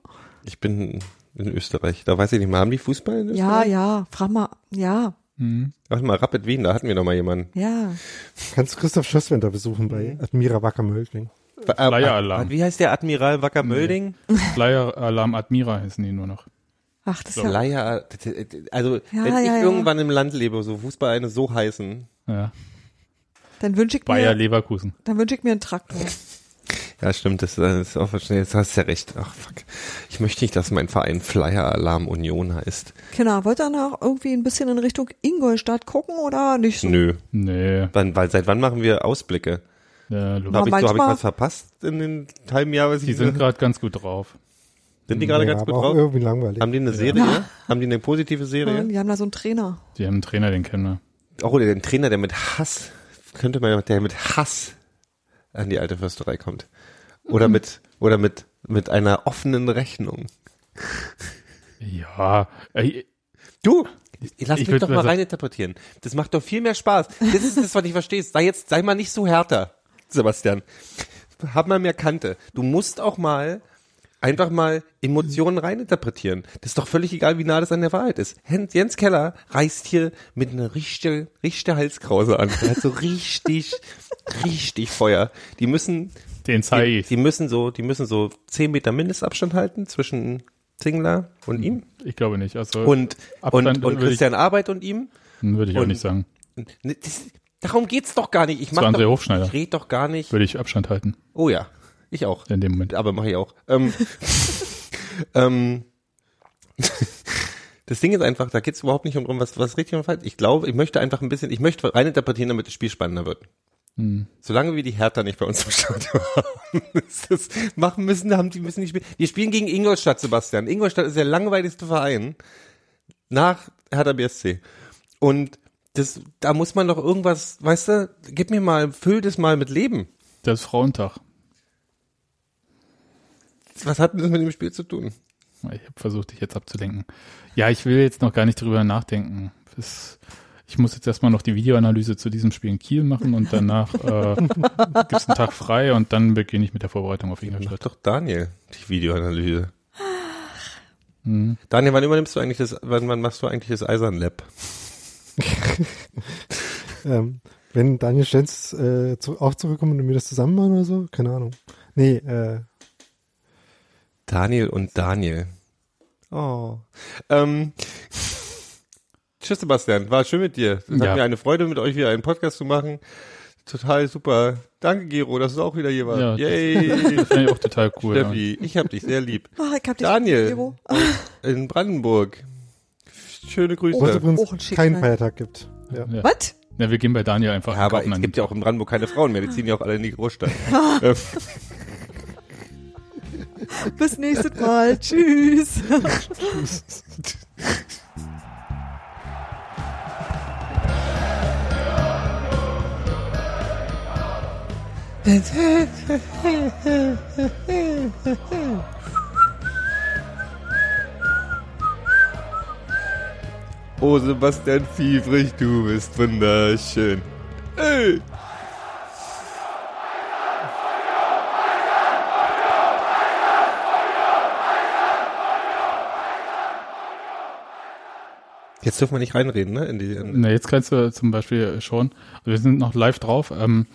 Ich bin in Österreich. Da weiß ich nicht mal, haben die Fußball in Ja, Österreich? ja, frag mal. Ja, Mhm. Warte mal, Rapid Wien, da hatten wir noch mal jemanden. ja. Kannst du Christoph Schösswender besuchen bei Admira Wacker-Mölding. Äh, Flyer-Alarm. Wie heißt der Admiral Wacker Mölding? Flyer Alarm Admira heißen die nur noch. Ach, das ist ja, Flyer, also Ja, wenn ich ja, ja. irgendwann im Land lebe, so Fußballvereine so heißen. Ja. dann wünsche ich Bayer mir, Leverkusen. dann wünsche ich mir einen Traktor. Ja, stimmt, das ist auch verständlich. Jetzt hast du ja recht. Ach, fuck. Ich möchte nicht, dass mein Verein Flyer Alarm Union heißt. Kinder, wollt ihr noch irgendwie ein bisschen in Richtung Ingolstadt gucken oder nicht so? Nö. Nee. Wann, weil seit wann machen wir Ausblicke? Ja, Habe ich, so, hab ich was verpasst in den halben Jahr? Was die ich sind gerade ganz gut drauf. sind die gerade ja, ganz gut drauf? irgendwie langweilig. Haben die eine Serie? Haben die eine positive Serie? Die haben da so einen Trainer. Die haben einen Trainer, den kennen wir. Auch oder den Trainer, der mit Hass, könnte man, der mit Hass an die alte Försterei kommt. Oder mit, oder mit, mit einer offenen Rechnung. Ja, äh, Du, lass Ich mich doch mal reininterpretieren. Das macht doch viel mehr Spaß. Das ist das, was ich verstehe. Sei jetzt, sei mal nicht so härter, Sebastian. Hab mal mehr Kante. Du musst auch mal einfach mal Emotionen reininterpretieren. Das ist doch völlig egal, wie nah das an der Wahrheit ist. Jens Keller reißt hier mit einer richtigen, richtigen Halskrause an. Er hat so richtig, richtig Feuer. Die müssen, den die, zeige ich. die müssen so, die müssen so zehn Meter Mindestabstand halten zwischen Zingler und ihm Ich glaube nicht. Also und, Abstand und, und würde ich- Christian Arbeit und ihm. würde ich auch und- nicht sagen. Das, darum geht's doch gar nicht. Ich mach André doch, Hofschneider. Ich rede doch gar nicht. Würde ich Abstand halten Oh ja, ich auch. in dem Moment. Aber mache ich auch. Ähm, ähm, das Ding ist einfach, da geht's überhaupt nicht um was, was richtig und falsch. Ich glaube, ich möchte einfach ein bisschen, ich möchte reininterpretieren, damit das Spiel spannender wird. Hm. Solange wir die Hertha nicht bei uns im Stadion haben, ist das machen müssen, haben die müssen nicht spielen. Wir spielen gegen Ingolstadt, Sebastian. Ingolstadt ist der langweiligste Verein nach Hertha BSC. Und das, da muss man doch irgendwas, weißt du, gib mir mal, füll das mal mit Leben. Das ist Frauentag. Was hat denn das mit dem Spiel zu tun? Ich habe versucht, dich jetzt abzulenken. Ja, ich will jetzt noch gar nicht drüber nachdenken. Das, ich muss jetzt erstmal noch die Videoanalyse zu diesem Spiel in Kiel machen und danach äh, gibt's einen Tag frei und dann beginne ich mit der Vorbereitung auf Mach Ingolstadt. doch Daniel die Videoanalyse. Mhm. Daniel, wann übernimmst du eigentlich das, wann, wann machst du eigentlich das Eisern Lab? Ähm, wenn Daniel Stenz äh, zu, auch zurückkommt und wir das zusammen machen oder so, keine Ahnung. Nee, äh, Daniel und Daniel. Oh. Ähm, tschüss, Sebastian. War schön mit dir. Es hat Ja. mir eine Freude, mit euch wieder einen Podcast zu machen. Total super. Danke, Gero, dass du auch wieder hier warst. Ja, das- Yay. Das finde ich auch total cool. ja. Steffi, ich hab dich sehr lieb. Ah, ich hab dich Daniel. Gero. In Brandenburg. Schöne wo es Grüße. übrigens Oh, ein Schicksal. keinen Feiertag gibt. Ja. Ja. Was? Ja, wir gehen bei Daniel einfach Ja, aber es gibt ja auch in Brandenburg keine Frauen mehr. Die ziehen ja auch alle in die Großstadt. Bis nächstes Mal. Tschüss. oh, Sebastian Fiefrich, du bist wunderschön. Ey. Jetzt dürfen wir nicht reinreden, ne? In die, in, Na, jetzt kannst du zum Beispiel schon. Wir sind noch live drauf. Ähm,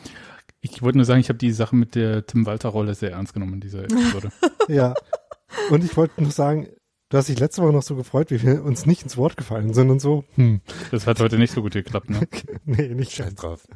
ich wollte nur sagen, ich habe die Sache mit der Tim Walter-Rolle sehr ernst genommen in dieser Episode. ja. Und ich wollte noch sagen, du hast dich letzte Woche noch so gefreut, wie wir uns nicht ins Wort gefallen, sondern so, hm, Das hat heute nicht so gut geklappt, ne? nee, nicht Scheiß drauf.